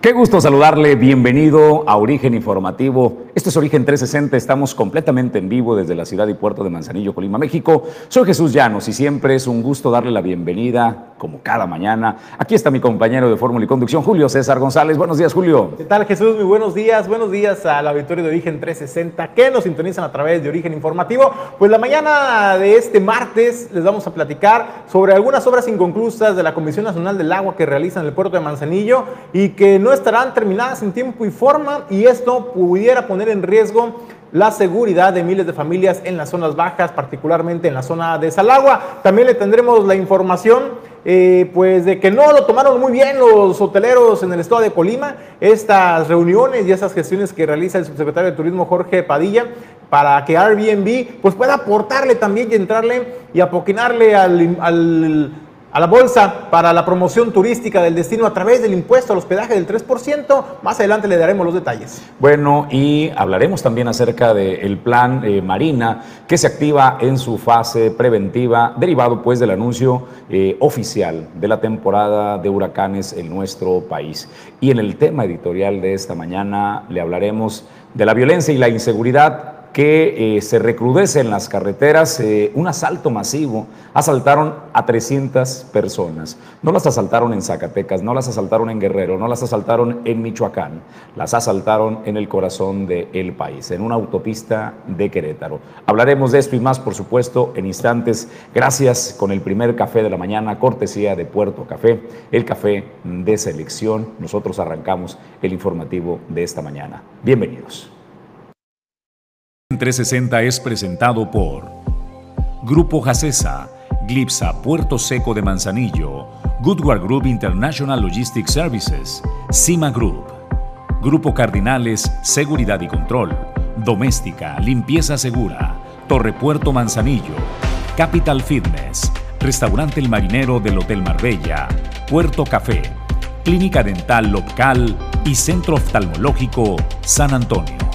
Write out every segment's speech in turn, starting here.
Qué gusto saludarle, bienvenido a Origen Informativo. Esto es Origen 360, estamos completamente en vivo desde la ciudad y puerto de Manzanillo, Colima, México. Soy Jesús Llanos y siempre es un gusto darle la bienvenida, como cada mañana. Aquí está mi compañero de Fórmula y Conducción, Julio César González. Buenos días, Julio. ¿Qué tal, Jesús? Muy buenos días. Buenos días a la auditorio de Origen 360 que nos sintonizan a través de Origen Informativo. Pues la mañana de este martes les vamos a platicar sobre algunas obras inconclusas de la Comisión Nacional del Agua que realizan en el puerto de Manzanillo y que no no estarán terminadas en tiempo y forma y esto pudiera poner en riesgo la seguridad de miles de familias en las zonas bajas, particularmente en la zona de Salagua. También le tendremos la información eh, pues de que no lo tomaron muy bien los hoteleros en el estado de Colima, estas reuniones y esas gestiones que realiza el subsecretario de Turismo Jorge Padilla para que Airbnb pues pueda aportarle también y entrarle y apoquinarle al a la bolsa para la promoción turística del destino a través del impuesto al hospedaje del 3%. Más adelante le daremos los detalles. Bueno, y hablaremos también acerca del plan eh, Marina que se activa en su fase preventiva, derivado pues del anuncio eh, oficial de la temporada de huracanes en nuestro país. Y en el tema editorial de esta mañana le hablaremos de la violencia y la inseguridad que eh, se recrudece en las carreteras eh, un asalto masivo. Asaltaron a 300 personas. No las asaltaron en Zacatecas, no las asaltaron en Guerrero, no las asaltaron en Michoacán, las asaltaron en el corazón del país, en una autopista de Querétaro. Hablaremos de esto y más, por supuesto, en instantes. Gracias con el primer café de la mañana, cortesía de Puerto Café, el café de selección. Nosotros arrancamos el informativo de esta mañana. Bienvenidos. 360 es presentado por Grupo Jacesa, Glipsa Puerto Seco de Manzanillo, Goodward Group International Logistics Services, Cima Group, Grupo Cardinales Seguridad y Control, Doméstica, Limpieza Segura, Torre Puerto Manzanillo, Capital Fitness, Restaurante El Marinero del Hotel Marbella, Puerto Café, Clínica Dental Local y Centro Oftalmológico San Antonio.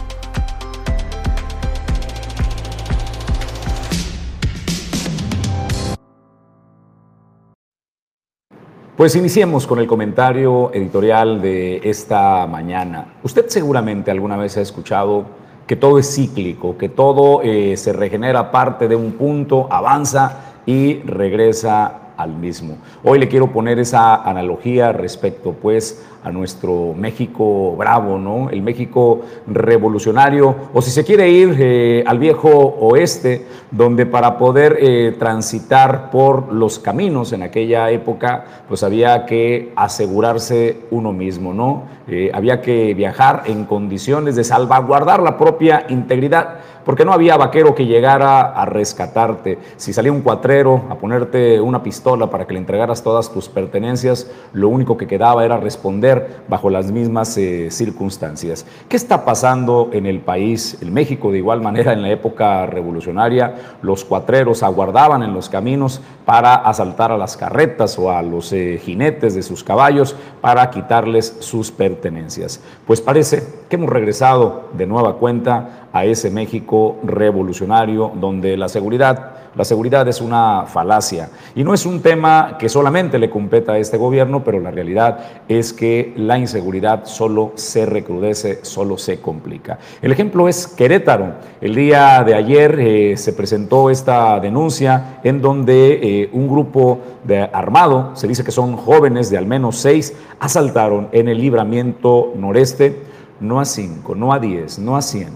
Pues iniciemos con el comentario editorial de esta mañana. Usted seguramente alguna vez ha escuchado que todo es cíclico, que todo eh, se regenera parte de un punto, avanza y regresa al mismo. Hoy le quiero poner esa analogía respecto pues a nuestro México bravo, ¿no? El México revolucionario, o si se quiere ir eh, al viejo oeste, donde para poder eh, transitar por los caminos en aquella época, pues había que asegurarse uno mismo, ¿no? Eh, había que viajar en condiciones de salvaguardar la propia integridad porque no había vaquero que llegara a rescatarte. Si salía un cuatrero a ponerte una pistola para que le entregaras todas tus pertenencias, lo único que quedaba era responder bajo las mismas eh, circunstancias. ¿Qué está pasando en el país? En México, de igual manera, en la época revolucionaria, los cuatreros aguardaban en los caminos para asaltar a las carretas o a los eh, jinetes de sus caballos para quitarles sus pertenencias. Pues parece que hemos regresado de nueva cuenta a ese México revolucionario donde la seguridad, la seguridad es una falacia y no es un tema que solamente le competa a este gobierno, pero la realidad es que la inseguridad solo se recrudece, solo se complica. El ejemplo es Querétaro. El día de ayer eh, se presentó esta denuncia en donde eh, un grupo de armado, se dice que son jóvenes de al menos seis, asaltaron en el libramiento noreste, no a cinco, no a diez, no a cien,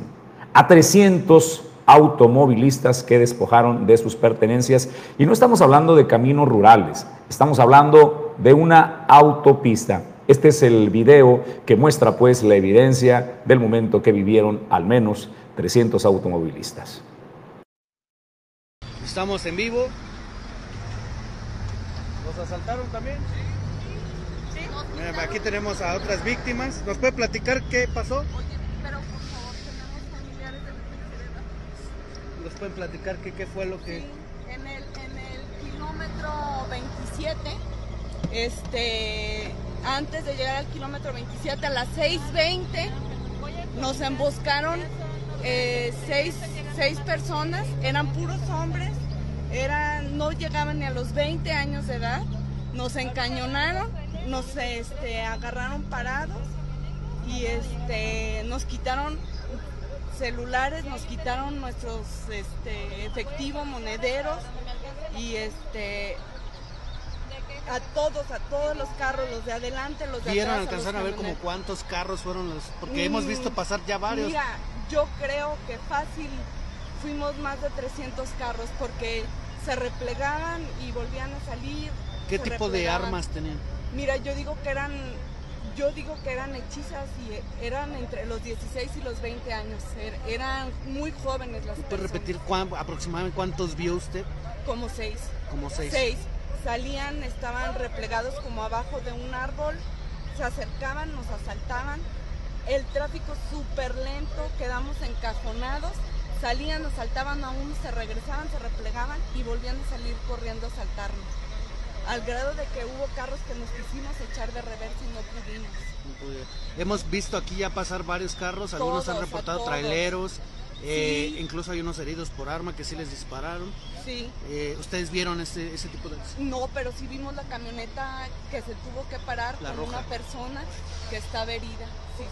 a 300 automovilistas que despojaron de sus pertenencias. Y no estamos hablando de caminos rurales, estamos hablando de una autopista. Este es el video que muestra pues la evidencia del momento que vivieron al menos 300 automovilistas. Estamos en vivo. ¿Los asaltaron también? Sí. Aquí tenemos a otras víctimas. ¿Nos puede platicar qué pasó? Pueden platicar qué, qué fue lo que... En el, en el kilómetro 27, este, antes de llegar al kilómetro 27, a las 6.20, nos emboscaron eh, seis, seis personas, eran puros hombres, eran, no llegaban ni a los 20 años de edad, nos encañonaron, nos este, agarraron parados y este, nos quitaron celulares, nos quitaron nuestros este, efectivos, monederos y este a todos, a todos los carros, los de adelante, los de ¿Vieron, atrás. alcanzaron a ver como cuántos carros fueron los...? Porque hemos visto pasar ya varios. Mira, yo creo que fácil fuimos más de 300 carros porque se replegaban y volvían a salir. ¿Qué tipo de armas tenían? Mira, yo digo que eran, yo digo que eran hechizas y eran entre los 16 y los 20 años. Er- Eran muy jóvenes las ¿Me personas. puede repetir cuán- aproximadamente cuántos vio usted? Como seis. Como seis. Seis. Salían, estaban replegados como abajo de un árbol, se acercaban, nos asaltaban. El tráfico súper lento, quedamos encajonados. Salían, nos asaltaban a uno, se regresaban, se replegaban y volvían a salir corriendo a asaltarnos. Al grado de que hubo carros que nos quisimos echar de reversa y no pudimos. No. Hemos visto aquí ya pasar varios carros, algunos Todos, han reportado traileros, eh, Sí. incluso hay unos heridos por arma que sí les dispararon. Sí. Eh, ¿Ustedes vieron ese, ese tipo de... No, pero sí vimos la camioneta que se tuvo que parar La con roja. una persona que estaba herida. Sí.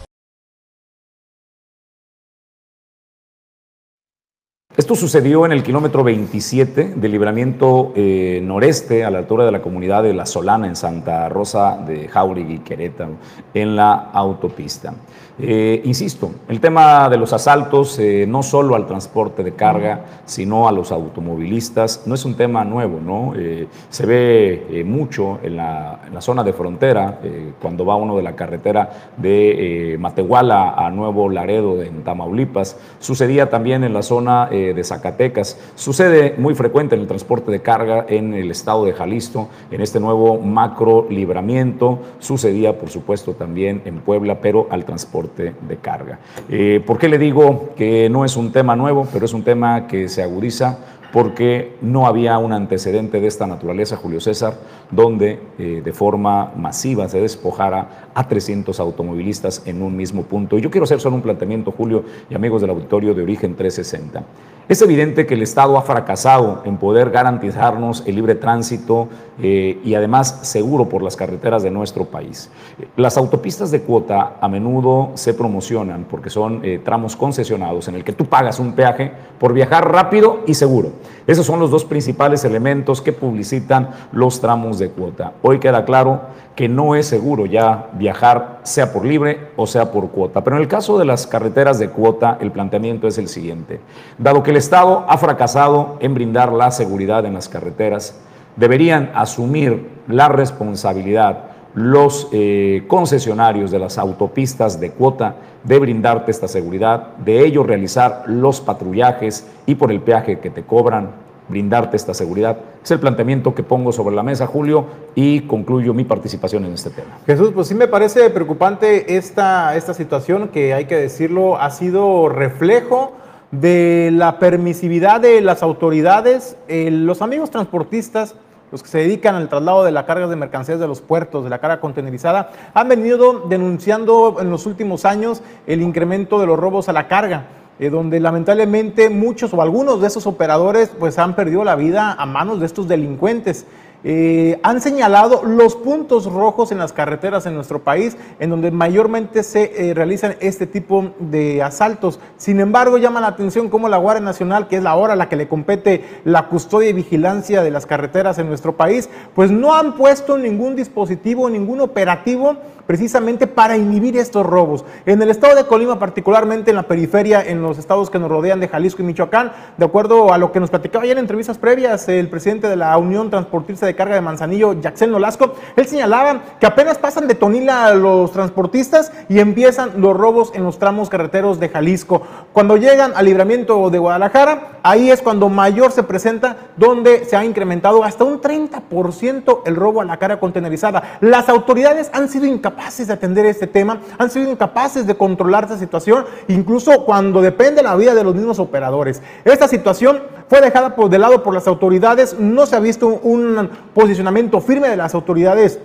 Esto sucedió en el kilómetro 27 del libramiento eh, noreste a la altura de la comunidad de La Solana en Santa Rosa de Jauregui, Querétaro, en la autopista. Eh, insisto, el tema de los asaltos, eh, no solo al transporte de carga, sino a los automovilistas, no es un tema nuevo, ¿no? Eh, se ve mucho en la, en la zona de frontera, cuando va uno de la carretera de eh, Matehuala a Nuevo Laredo en Tamaulipas, sucedía también en la zona de Zacatecas, sucede muy frecuente en el transporte de carga en el estado de Jalisco, en este nuevo macro libramiento, sucedía por supuesto también en Puebla, pero al transporte de carga. Eh, ¿Por qué le digo que no es un tema nuevo, pero es un tema que se agudiza? Porque no había un antecedente de esta naturaleza, Julio César, donde eh, de forma masiva se despojara a 300 automovilistas en un mismo punto. Y yo quiero hacer solo un planteamiento, Julio y amigos del auditorio de Origen 360. Es evidente que el Estado ha fracasado en poder garantizarnos el libre tránsito eh, y además seguro por las carreteras de nuestro país. Las autopistas de cuota a menudo se promocionan porque son eh, tramos concesionados en el que tú pagas un peaje por viajar rápido y seguro. Esos son los dos principales elementos que publicitan los tramos de cuota. Hoy queda claro que no es seguro ya viajar sea por libre o sea por cuota. Pero en el caso de las carreteras de cuota, el planteamiento es el siguiente. Dado que el Estado ha fracasado en brindar la seguridad en las carreteras, deberían asumir la responsabilidad los eh, concesionarios de las autopistas de cuota de brindarte esta seguridad, de ellos realizar los patrullajes y por el peaje que te cobran, brindarte esta seguridad. Es el planteamiento que pongo sobre la mesa, Julio, y concluyo mi participación en este tema. Jesús, pues sí me parece preocupante esta, esta situación que hay que decirlo, ha sido reflejo de la permisividad de las autoridades. Eh, los amigos transportistas, los que se dedican al traslado de la carga de mercancías de los puertos, de la carga contenerizada, han venido denunciando en los últimos años el incremento de los robos a la carga. eh, donde lamentablemente muchos o algunos de esos operadores pues han perdido la vida a manos de estos delincuentes. Eh, han señalado los puntos rojos en las carreteras en nuestro país, en donde mayormente se eh, realizan este tipo de asaltos. Sin embargo, llama la atención cómo la Guardia Nacional, que es la hora la que le compete la custodia y vigilancia de las carreteras en nuestro país, pues no han puesto ningún dispositivo, ningún operativo precisamente para inhibir estos robos. En el estado de Colima, particularmente en la periferia, en los estados que nos rodean de Jalisco y Michoacán, de acuerdo a lo que nos platicaba ayer en entrevistas previas el presidente de la Unión Transportista de carga de Manzanillo, Jackson Nolasco, él señalaba que apenas pasan de Tonila los transportistas y empiezan los robos en los tramos carreteros de Jalisco. Cuando llegan al libramiento de Guadalajara, ahí es cuando mayor se presenta, donde se ha incrementado hasta un 30% el robo a la carga contenerizada. Las autoridades han sido incapaces de atender este tema, han sido incapaces de controlar esta situación, incluso cuando depende la vida de los mismos operadores. Esta situación fue dejada por de lado por las autoridades, no se ha visto un posicionamiento firme de las autoridades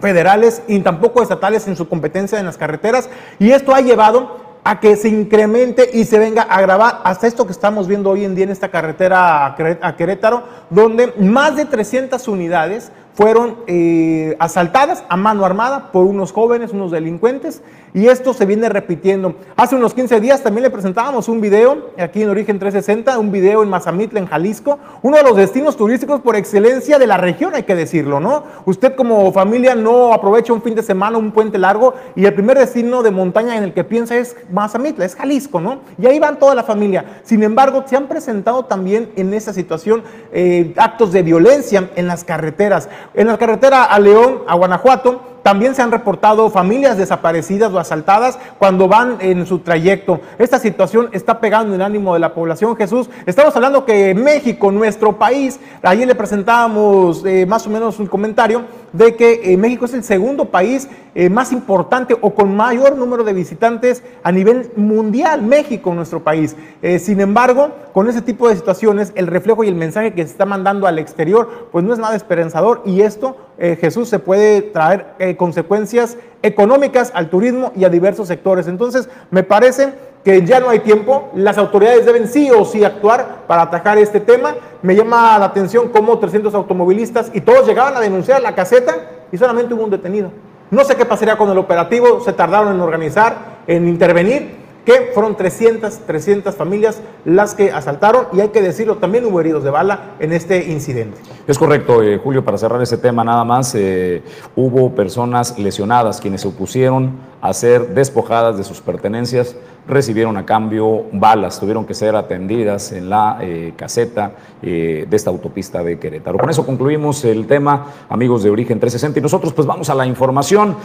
federales y tampoco estatales en su competencia en las carreteras. Y esto ha llevado a que se incremente y se venga a agravar hasta esto que estamos viendo hoy en día en esta carretera a Querétaro, donde más de 300 unidades fueron eh, asaltadas a mano armada por unos jóvenes, unos delincuentes, y esto se viene repitiendo. Hace unos 15 días también le presentábamos un video aquí en Origen 360, un video en Mazamitla, en Jalisco, uno de los destinos turísticos por excelencia de la región, hay que decirlo, ¿no? Usted como familia no aprovecha un fin de semana, un puente largo, y el primer destino de montaña en el que piensa es Mazamitla, es Jalisco, ¿no? Y ahí van toda la familia. Sin embargo, se han presentado también en esa situación eh, actos de violencia en las carreteras. En la carretera a León, a Guanajuato, también se han reportado familias desaparecidas o asaltadas cuando van en su trayecto. Esta situación está pegando el ánimo de la población. Jesús, estamos hablando que México, nuestro país, ayer le presentábamos eh, más o menos un comentario de que eh, México es el segundo país eh, más importante o con mayor número de visitantes a nivel mundial, México, nuestro país. sin embargo, con ese tipo de situaciones, el reflejo y el mensaje que se está mandando al exterior, pues no es nada esperanzador y esto eh, Jesús se puede traer eh, consecuencias económicas al turismo y a diversos sectores. Entonces, me parece que ya no hay tiempo, las autoridades deben sí o sí actuar para atajar este tema. Me llama la atención cómo 300 automovilistas y todos llegaban a denunciar la caseta y solamente hubo un detenido. No sé qué pasaría con el operativo, se tardaron en organizar, en intervenir, que fueron 300, 300 familias las que asaltaron y hay que decirlo, también hubo heridos de bala en este incidente. Es correcto, eh, Julio, para cerrar ese tema nada más, eh, hubo personas lesionadas quienes se opusieron a ser despojadas de sus pertenencias recibieron a cambio balas, tuvieron que ser atendidas en la eh, caseta eh, de esta autopista de Querétaro. Con eso concluimos el tema, amigos de Origen 360, y nosotros pues vamos a la información.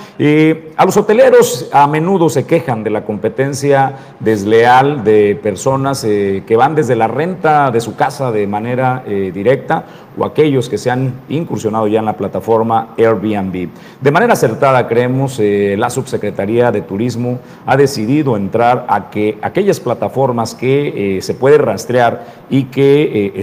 a los hoteleros a menudo se quejan de la competencia desleal de personas eh, que van desde la renta de su casa de manera directa o aquellos que se han incursionado ya en la plataforma Airbnb. De manera acertada, creemos, la Subsecretaría de Turismo ha decidido entrar a que aquellas plataformas que eh, se puede rastrear y que eh,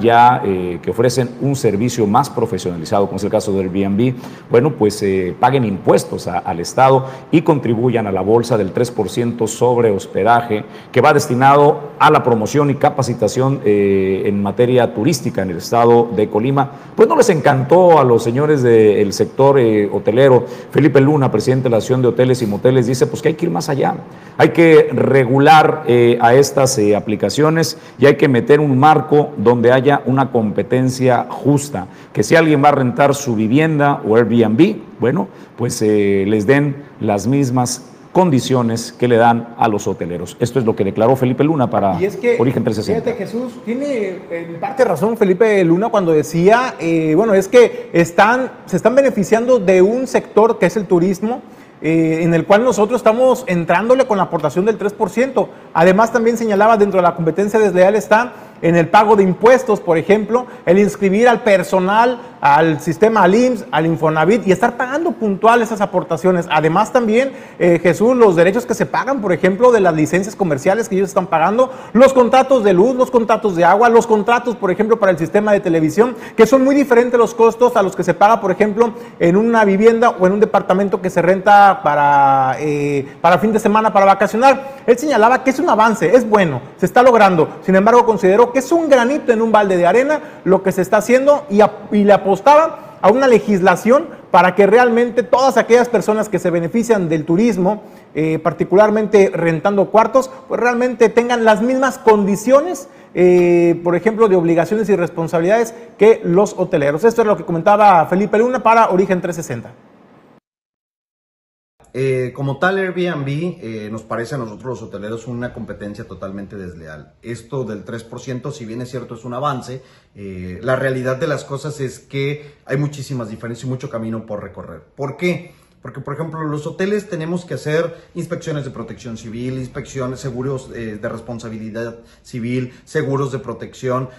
ya, eh, que ofrecen un servicio más profesionalizado, como es el caso del Airbnb, bueno, pues paguen impuestos al Estado y contribuyan a la bolsa del 3% sobre hospedaje, que va destinado a la promoción y capacitación en materia turística en el Estado de Colima. Pues no les encantó a los señores del sector hotelero. Felipe Luna, presidente de la Asociación de Hoteles y Moteles, dice pues que hay que ir más allá. Hay que regular eh, a estas eh, aplicaciones y hay que meter un marco donde haya una competencia justa. Que si alguien va a rentar su vivienda o Airbnb, bueno, pues eh, les den las mismas condiciones que le dan a los hoteleros. Esto es lo que declaró Felipe Luna para Origen 360. Fíjate, Jesús, tiene en parte razón Felipe Luna cuando decía, bueno, es que están, se están beneficiando de un sector que es el turismo, eh, en el cual nosotros estamos entrándole con la aportación del 3%. Además, también señalaba dentro de la competencia desleal está en el pago de impuestos, por ejemplo, el inscribir al personal, al sistema al IMSS, al Infonavit y estar pagando puntual esas aportaciones. Además también, eh, Jesús, los derechos que se pagan, por ejemplo, de las licencias comerciales que ellos están pagando, los contratos de luz, los contratos de agua, los contratos, por ejemplo, para el sistema de televisión, que son muy diferentes los costos a los que se paga, por ejemplo, en una vivienda o en un departamento que se renta para, eh, para fin de semana, para vacacionar. Él señalaba que es un avance, es bueno, se está logrando. Sin embargo, considero que es un granito en un balde de arena lo que se está haciendo y, le apostaba a una legislación para que realmente todas aquellas personas que se benefician del turismo, eh, particularmente rentando cuartos, pues realmente tengan las mismas condiciones, eh, por ejemplo, de obligaciones y responsabilidades que los hoteleros. Esto es lo que comentaba Felipe Luna para Origen 360. Eh, como tal Airbnb eh, nos parece a nosotros los hoteleros una competencia totalmente desleal. Esto del 3%, si bien es cierto, es un avance, eh, la realidad de las cosas es que hay muchísimas diferencias y mucho camino por recorrer. ¿Por qué? Porque, por ejemplo, los hoteles tenemos que hacer inspecciones de protección civil, inspecciones, seguros de responsabilidad civil, seguros de protección,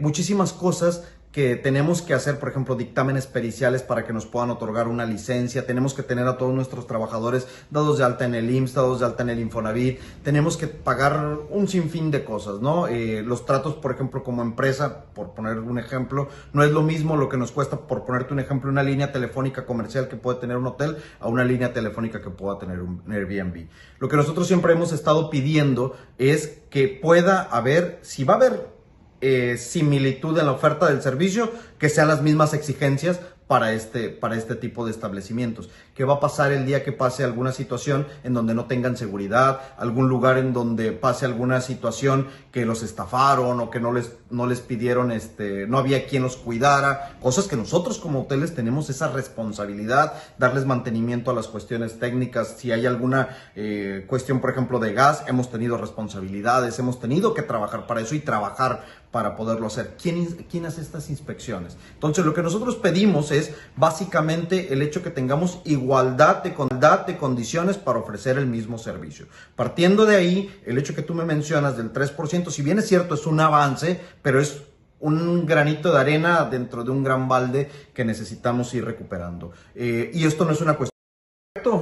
muchísimas cosas que tenemos que hacer, por ejemplo, dictámenes periciales para que nos puedan otorgar una licencia, tenemos que tener a todos nuestros trabajadores dados de alta en el IMSS, dados de alta en el Infonavit, tenemos que pagar un sinfín de cosas, ¿no? Eh, los tratos, por ejemplo, como empresa, por poner un ejemplo, no es lo mismo lo que nos cuesta, por ponerte un ejemplo, una línea telefónica comercial que puede tener un hotel a una línea telefónica que pueda tener un Airbnb. Lo que nosotros siempre hemos estado pidiendo es que pueda haber, si va a haber eh, similitud en la oferta del servicio, que sean las mismas exigencias para este, para este tipo de establecimientos. ¿Qué va a pasar el día que pase alguna situación en donde no tengan seguridad, algún lugar en donde pase alguna situación que los estafaron o que no les, no les pidieron, este, no había quien los cuidara? Cosas que nosotros como hoteles tenemos esa responsabilidad, darles mantenimiento a las cuestiones técnicas. Si hay alguna eh, cuestión, por ejemplo, de gas, hemos tenido responsabilidades, hemos tenido que trabajar para eso y trabajar para poderlo hacer. ¿Quién, ¿Quién hace estas inspecciones? Entonces, lo que nosotros pedimos es básicamente el hecho que tengamos igualdad de, de condiciones para ofrecer el mismo servicio. Partiendo de ahí, el hecho que tú me mencionas del 3%, si bien es cierto, es un avance, pero es un granito de arena dentro de un gran balde que necesitamos ir recuperando. Eh, y esto no es una cuestión.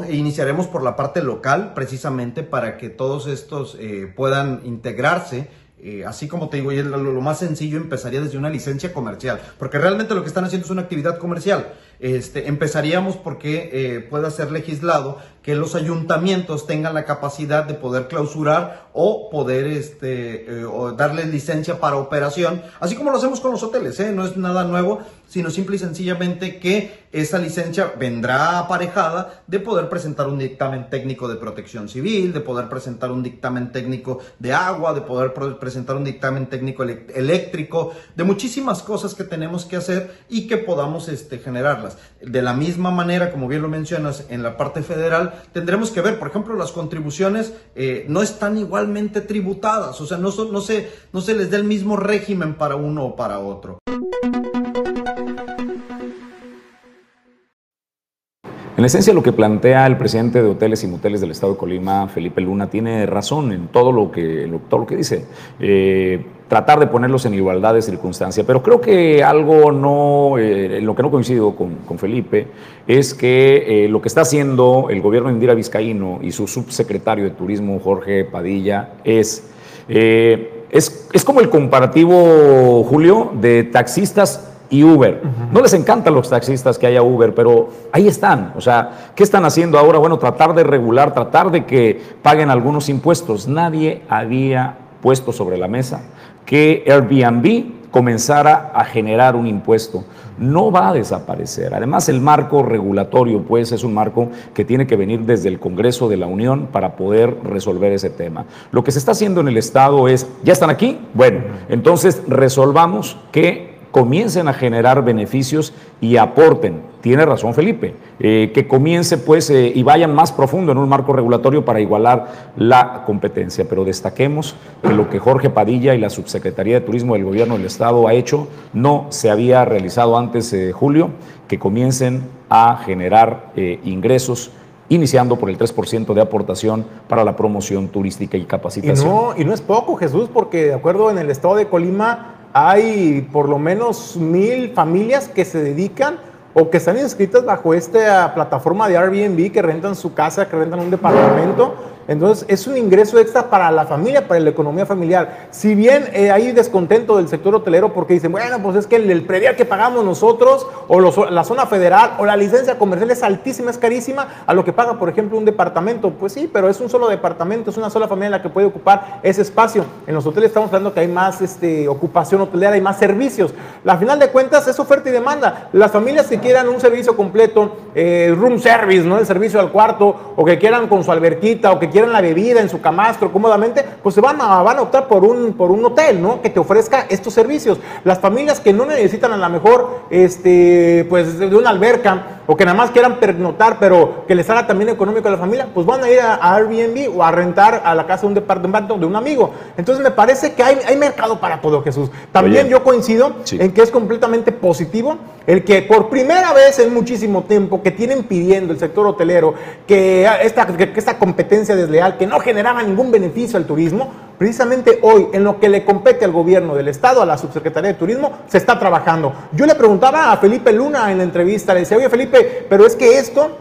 E iniciaremos por la parte local, precisamente para que todos estos eh, puedan integrarse eh, así como te digo, lo, lo, más sencillo empezaría desde una licencia comercial, porque realmente lo que están haciendo es una actividad comercial. Este, empezaríamos porque eh, pueda ser legislado que los ayuntamientos tengan la capacidad de poder clausurar o poder este, eh, darles licencia para operación, así como lo hacemos con los hoteles, ¿eh? no es nada nuevo, sino simple y sencillamente que esa licencia vendrá aparejada de poder presentar un dictamen técnico de protección civil, de poder presentar un dictamen técnico de agua, de poder presentar un dictamen técnico eléctrico, de muchísimas cosas que tenemos que hacer y que podamos este, generarlas. De la misma manera, como bien lo mencionas, en la parte federal, tendremos que ver, por ejemplo, las contribuciones eh, no están igualmente tributadas, o sea, no, no, se, no se les da el mismo régimen para uno o para otro. En esencia, lo que plantea el presidente de Hoteles y Moteles del Estado de Colima, Felipe Luna, tiene razón en todo lo que, todo lo que dice. Eh, tratar de ponerlos en igualdad de circunstancia. Pero creo que algo no, eh, en lo que no coincido con, Felipe, es que eh, lo que está haciendo el gobierno de Indira Vizcaíno y su subsecretario de Turismo, Jorge Padilla, es, es, es como el comparativo, Julio, de taxistas y Uber. No les encantan los taxistas que haya Uber, pero ahí están. O sea, ¿qué están haciendo ahora? Bueno, tratar de regular, tratar de que paguen algunos impuestos. Nadie había puesto sobre la mesa que Airbnb comenzara a generar un impuesto. No va a desaparecer. Además, el marco regulatorio, pues, es un marco que tiene que venir desde el Congreso de la Unión para poder resolver ese tema. Lo que se está haciendo en el Estado es, ¿ya están aquí? Bueno, entonces resolvamos que comiencen a generar beneficios y aporten. Tiene razón Felipe, eh, que comience pues eh, y vayan más profundo en un marco regulatorio para igualar la competencia. Pero destaquemos que lo que Jorge Padilla y la Subsecretaría de Turismo del Gobierno del Estado ha hecho no se había realizado antes de julio, que comiencen a generar eh, ingresos iniciando por el 3% de aportación para la promoción turística y capacitación. Y no, y no es poco, Jesús, porque de acuerdo en el estado de Colima, hay por lo menos mil familias que se dedican o que están inscritas bajo esta plataforma de Airbnb, que rentan su casa, que rentan un departamento entonces, es un ingreso extra para la familia, para la economía familiar. Si bien eh, hay descontento del sector hotelero porque dicen, bueno, pues es que el, predial que pagamos nosotros, o la zona federal, o la licencia comercial es altísima, es carísima, a lo que paga, por ejemplo, un departamento. Pues sí, pero es un solo departamento, es una sola familia la que puede ocupar ese espacio. En los hoteles estamos hablando que hay más este, ocupación hotelera, hay más servicios. La final de cuentas es oferta y demanda. Las familias que quieran un servicio completo, eh, room service, ¿no? El servicio al cuarto, o que quieran con su alberquita, o que quieren la bebida en su camastro cómodamente, pues se van a, van a optar por un, por un hotel, ¿no? Que te ofrezca estos servicios. Las familias que no necesitan a lo mejor, este, pues de una alberca, o que nada más quieran pernotar, pero que les haga también económico a la familia, pues van a ir a, Airbnb o a rentar a la casa de un departamento de un amigo. Entonces me parece que hay, hay mercado para todo, Jesús. También yo coincido en que es completamente positivo el que por primera vez en muchísimo tiempo que tienen pidiendo el sector hotelero que esta, que esta competencia desleal que no generaba ningún beneficio al turismo, precisamente hoy en lo que le compete al gobierno del estado, a la subsecretaría de turismo, se está trabajando. Yo le preguntaba a Felipe Luna en la entrevista, le decía, oye Felipe, pero es que esto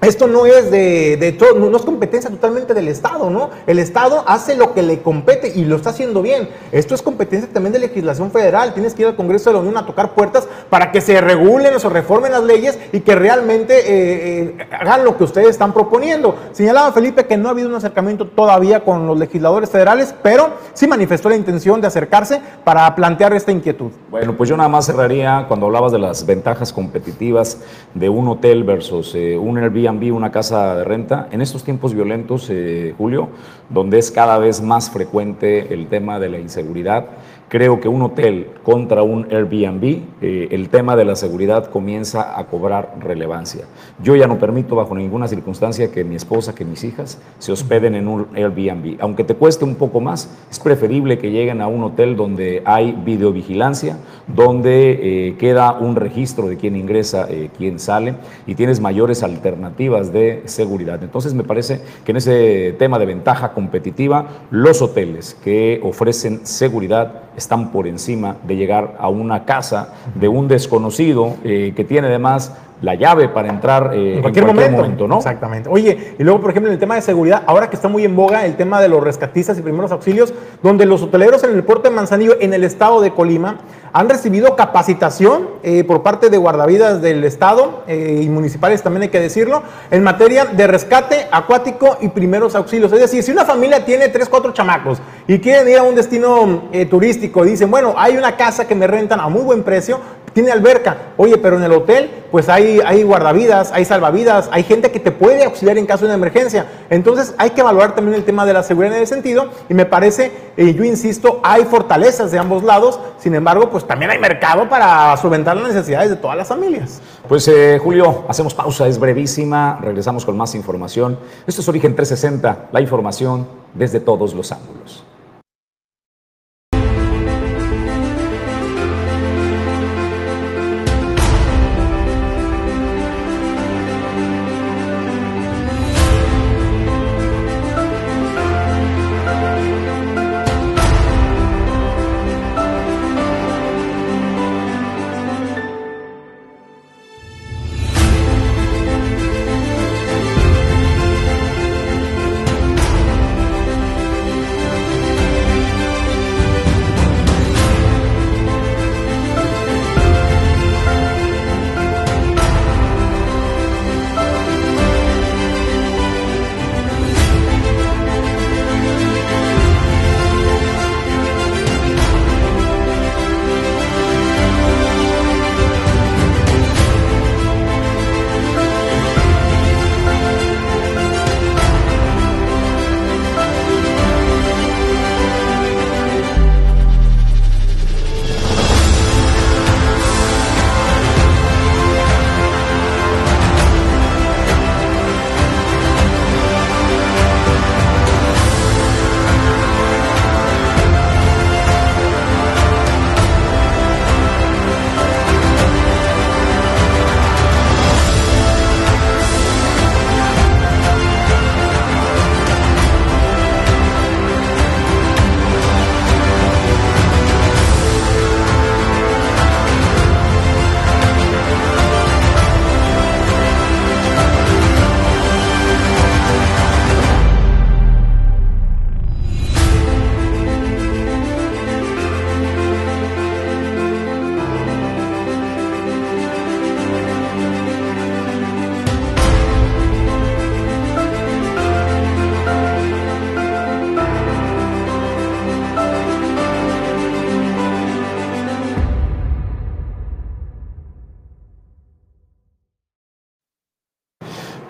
esto no es de, todo, no, es competencia totalmente del Estado, ¿no? El Estado hace lo que le compete y lo está haciendo bien. Esto es competencia también de legislación federal. Tienes que ir al Congreso de la Unión a tocar puertas para que se regulen o se reformen las leyes y que realmente eh, eh, hagan lo que ustedes están proponiendo. Señalaba Felipe que no ha habido un acercamiento todavía con los legisladores federales, pero sí manifestó la intención de acercarse para plantear esta inquietud. Bueno, pues yo nada más cerraría cuando hablabas de las ventajas competitivas de un hotel versus eh, un Airbnb una casa de renta. En estos tiempos violentos, eh, Julio, donde es cada vez más frecuente el tema de la inseguridad, Creo que un hotel contra un Airbnb, eh, el tema de la seguridad comienza a cobrar relevancia. Yo ya no permito bajo ninguna circunstancia que mi esposa, que mis hijas se hospeden en un Airbnb. Aunque te cueste un poco más, es preferible que lleguen a un hotel donde hay videovigilancia, donde eh, queda un registro de quién ingresa, eh, quién sale y tienes mayores alternativas de seguridad. Entonces me parece que en ese tema de ventaja competitiva, los hoteles que ofrecen seguridad están por encima de llegar a una casa de un desconocido eh, que tiene además la llave para entrar eh, en cualquier, momento. ¿no? Exactamente. Oye, y luego, por ejemplo, en el tema de seguridad, ahora que está muy en boga el tema de los rescatistas y primeros auxilios, donde los hoteleros en el puerto de Manzanillo, en el estado de Colima, han recibido capacitación eh, por parte de guardavidas del Estado eh, y municipales, también hay que decirlo, en materia de rescate acuático y primeros auxilios. Es decir, si una familia tiene tres, cuatro chamacos y quieren ir a un destino eh, turístico, dicen, bueno, hay una casa que me rentan a muy buen precio, tiene alberca. Oye, pero en el hotel, pues hay, hay guardavidas, hay salvavidas, hay gente que te puede auxiliar en caso de una emergencia. Entonces hay que evaluar también el tema de la seguridad en ese sentido. Y me parece, y yo insisto, hay fortalezas de ambos lados. Sin embargo, pues también hay mercado para solventar las necesidades de todas las familias. Pues eh, Julio, hacemos pausa, es brevísima. Regresamos con más información. Esto es Origen 360, la información desde todos los ángulos.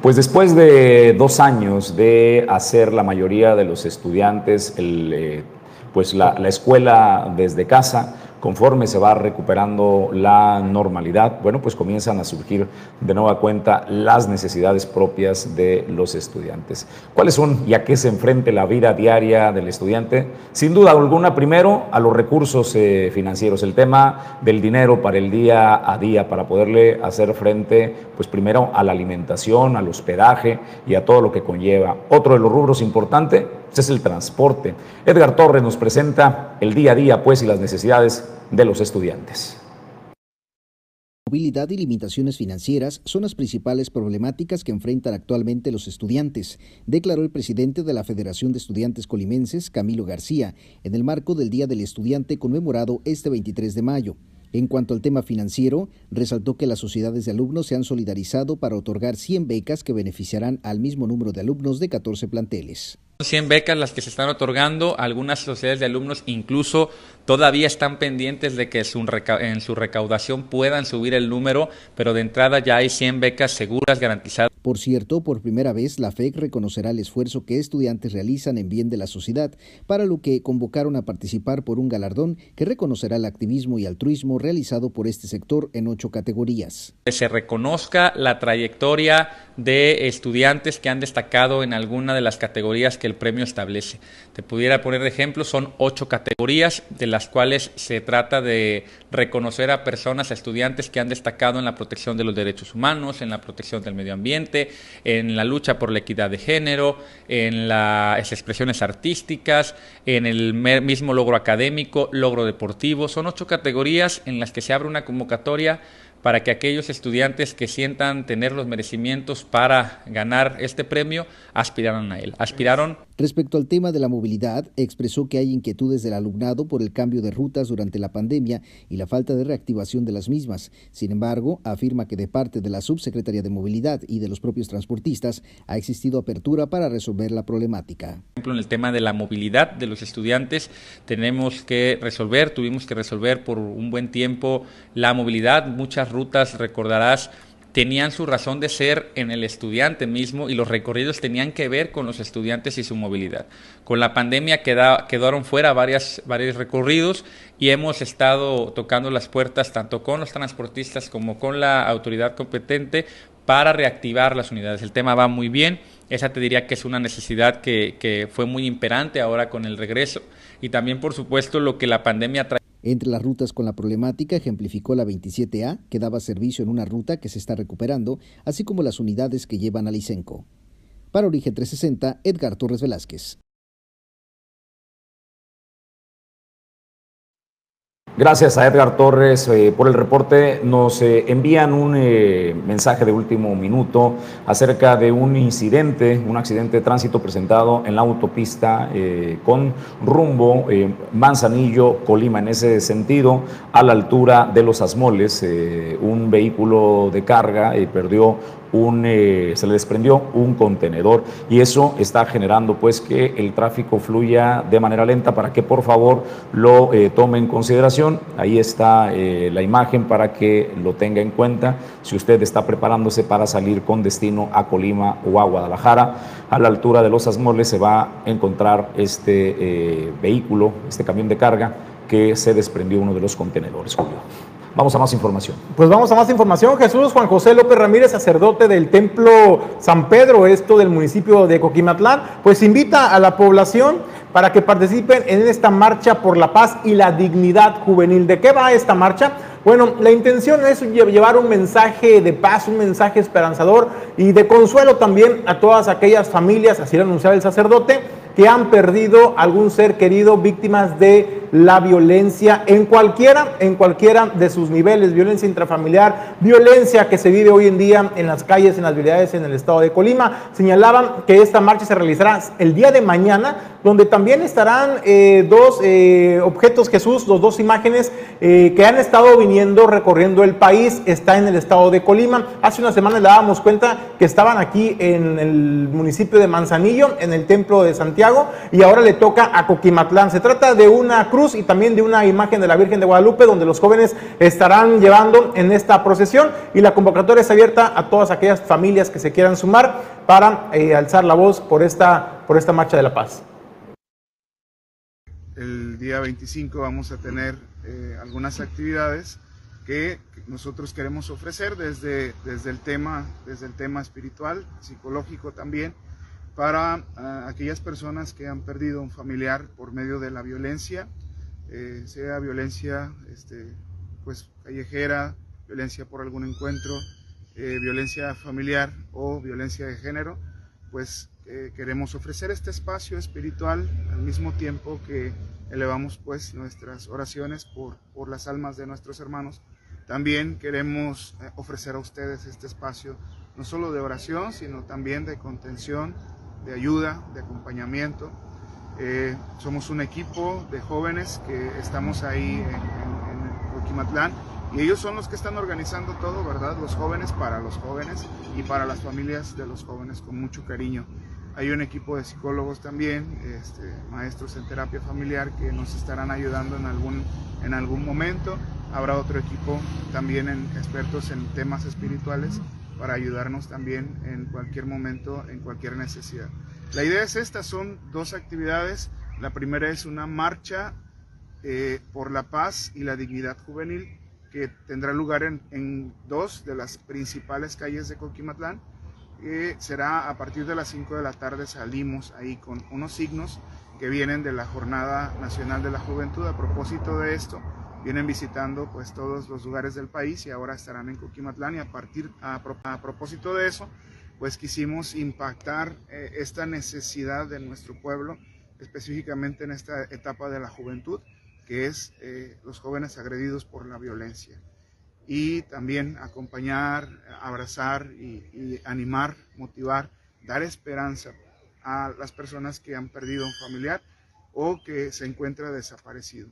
Pues después de dos años de hacer la mayoría de los estudiantes el eh, pues la, la escuela desde casa conforme se va recuperando la normalidad, bueno, pues comienzan a surgir de nueva cuenta las necesidades propias de los estudiantes. ¿Cuáles son y a qué se enfrenta la vida diaria del estudiante? Sin duda alguna, primero a los recursos eh, financieros, el tema del dinero para el día a día, para poderle hacer frente, pues primero a la alimentación, al hospedaje y a todo lo que conlleva. Otro de los rubros importantes es el transporte. Edgar Torres nos presenta el día a día, pues, y las necesidades de los estudiantes. Movilidad y limitaciones financieras son las principales problemáticas que enfrentan actualmente los estudiantes, declaró el presidente de la Federación de Estudiantes Colimenses, Camilo García, en el marco del Día del Estudiante conmemorado este 23 de mayo. En cuanto al tema financiero, resaltó que las sociedades de alumnos se han solidarizado para otorgar 100 becas que beneficiarán al mismo número de alumnos de 14 planteles. 100 becas las que se están otorgando, algunas sociedades de alumnos incluso todavía están pendientes de que en su recaudación puedan subir el número, pero de entrada ya hay 100 becas seguras garantizadas. Por cierto, por primera vez la FEC reconocerá el esfuerzo que estudiantes realizan en bien de la sociedad, para lo que convocaron a participar por un galardón que reconocerá el activismo y altruismo realizado por este sector en ocho categorías. Que se reconozca la trayectoria de estudiantes que han destacado en alguna de las categorías que el premio establece. Te pudiera poner de ejemplo, son ocho categorías de las cuales se trata de reconocer a personas, a estudiantes que han destacado en la protección de los derechos humanos, en la protección del medio ambiente, en la lucha por la equidad de género, en las expresiones artísticas, en el mismo logro académico, logro deportivo. Son ocho categorías en las que se abre una convocatoria para que aquellos estudiantes que sientan tener los merecimientos para ganar este premio aspiraran a él. Aspiraron Respecto al tema de la movilidad, expresó que hay inquietudes del alumnado por el cambio de rutas durante la pandemia y la falta de reactivación de las mismas. Sin embargo, afirma que de parte de la Subsecretaría de Movilidad y de los propios transportistas ha existido apertura para resolver la problemática. Por ejemplo, en el tema de la movilidad de los estudiantes, tenemos que resolver, tuvimos que resolver por un buen tiempo la movilidad. Muchas rutas, recordarás, tenían su razón de ser en el estudiante mismo y los recorridos tenían que ver con los estudiantes y su movilidad. Con la pandemia quedaron fuera varias, varios recorridos y hemos estado tocando las puertas tanto con los transportistas como con la autoridad competente para reactivar las unidades. El tema va muy bien, esa te diría que es una necesidad que, que fue muy imperante ahora con el regreso y también por supuesto lo que la pandemia trae entre las rutas con la problemática ejemplificó la 27A, que daba servicio en una ruta que se está recuperando, así como las unidades que llevan a Licenco. Para Origen 360, Edgar Torres Velázquez. Gracias a Edgar Torres eh, por el reporte. Nos eh, envían un eh, mensaje de último minuto acerca de un incidente, un accidente de tránsito presentado en la autopista con rumbo Manzanillo, Colima. En ese sentido, a la altura de los Asmoles, un vehículo de carga perdió eh, se le desprendió un contenedor y eso está generando pues que el tráfico fluya de manera lenta para que por favor lo eh, tome en consideración. Ahí está eh, la imagen para que lo tenga en cuenta si usted está preparándose para salir con destino a Colima o a Guadalajara. A la altura de los Asmoles se va a encontrar este vehículo, este camión de carga que se desprendió uno de los contenedores, Julio. Vamos a más información. Pues vamos a más información. Jesús Juan José López Ramírez, sacerdote del Templo San Pedro, esto del municipio de Coquimatlán, pues invita a la población para que participen en esta marcha por la paz y la dignidad juvenil. ¿De qué va esta marcha? Bueno, la intención es llevar un mensaje de paz, un mensaje esperanzador y de consuelo también a todas aquellas familias, así lo anunciaba el sacerdote, que han perdido algún ser querido víctimas de la violencia en cualquiera, en cualquiera de sus niveles, violencia intrafamiliar, violencia que se vive hoy en día en las calles, en las vialidades en el estado de Colima. Señalaban que esta marcha se realizará el día de mañana, donde también estarán eh, dos eh, objetos Jesús, los dos imágenes eh, que han estado viniendo recorriendo el país, está en el estado de Colima. Hace una semana le dábamos cuenta que estaban aquí en el municipio de Manzanillo, en el templo de Santiago, y ahora le toca a Coquimatlán. Se trata de una cruz y también de una imagen de la Virgen de Guadalupe donde los jóvenes estarán llevando en esta procesión y la convocatoria es abierta a todas aquellas familias que se quieran sumar para eh, alzar la voz por esta, por esta marcha de la paz. el día 25 vamos a tener eh, algunas actividades que nosotros queremos ofrecer desde, desde, el tema, desde el tema espiritual, psicológico también, para ah, aquellas personas que han perdido un familiar por medio de la violencia, eh, sea violencia este, pues, callejera, violencia por algún encuentro, eh, violencia familiar o violencia de género, pues eh, queremos ofrecer este espacio espiritual al mismo tiempo que elevamos pues nuestras oraciones por, por las almas de nuestros hermanos. También queremos ofrecer a ustedes este espacio no solo de oración, sino también de contención, de ayuda, de acompañamiento. Eh, somos un equipo de jóvenes que estamos ahí en, en, y ellos son los que están organizando todo, ¿verdad? Los jóvenes para los jóvenes y para las familias de los jóvenes con mucho cariño. Hay un equipo de psicólogos también, este, maestros en terapia familiar que nos estarán ayudando en algún, en algún momento. Habrá otro equipo también en expertos en temas espirituales para ayudarnos también en cualquier momento, en cualquier necesidad. La idea es esta, son dos actividades. La primera es una marcha eh, por la paz y la dignidad juvenil que tendrá lugar en, en dos de las principales calles de Coquimatlán. Eh, será a partir de las 5 de la tarde salimos ahí con unos signos que vienen de la Jornada Nacional de la Juventud. A propósito de esto vienen visitando pues todos los lugares del país y ahora estarán en Coquimatlán y a partir a, propósito de eso pues quisimos impactar eh, esta necesidad de nuestro pueblo específicamente en esta etapa de la juventud que es eh, los jóvenes agredidos por la violencia y también acompañar, abrazar y, animar, motivar, dar esperanza a las personas que han perdido un familiar o que se encuentra desaparecido.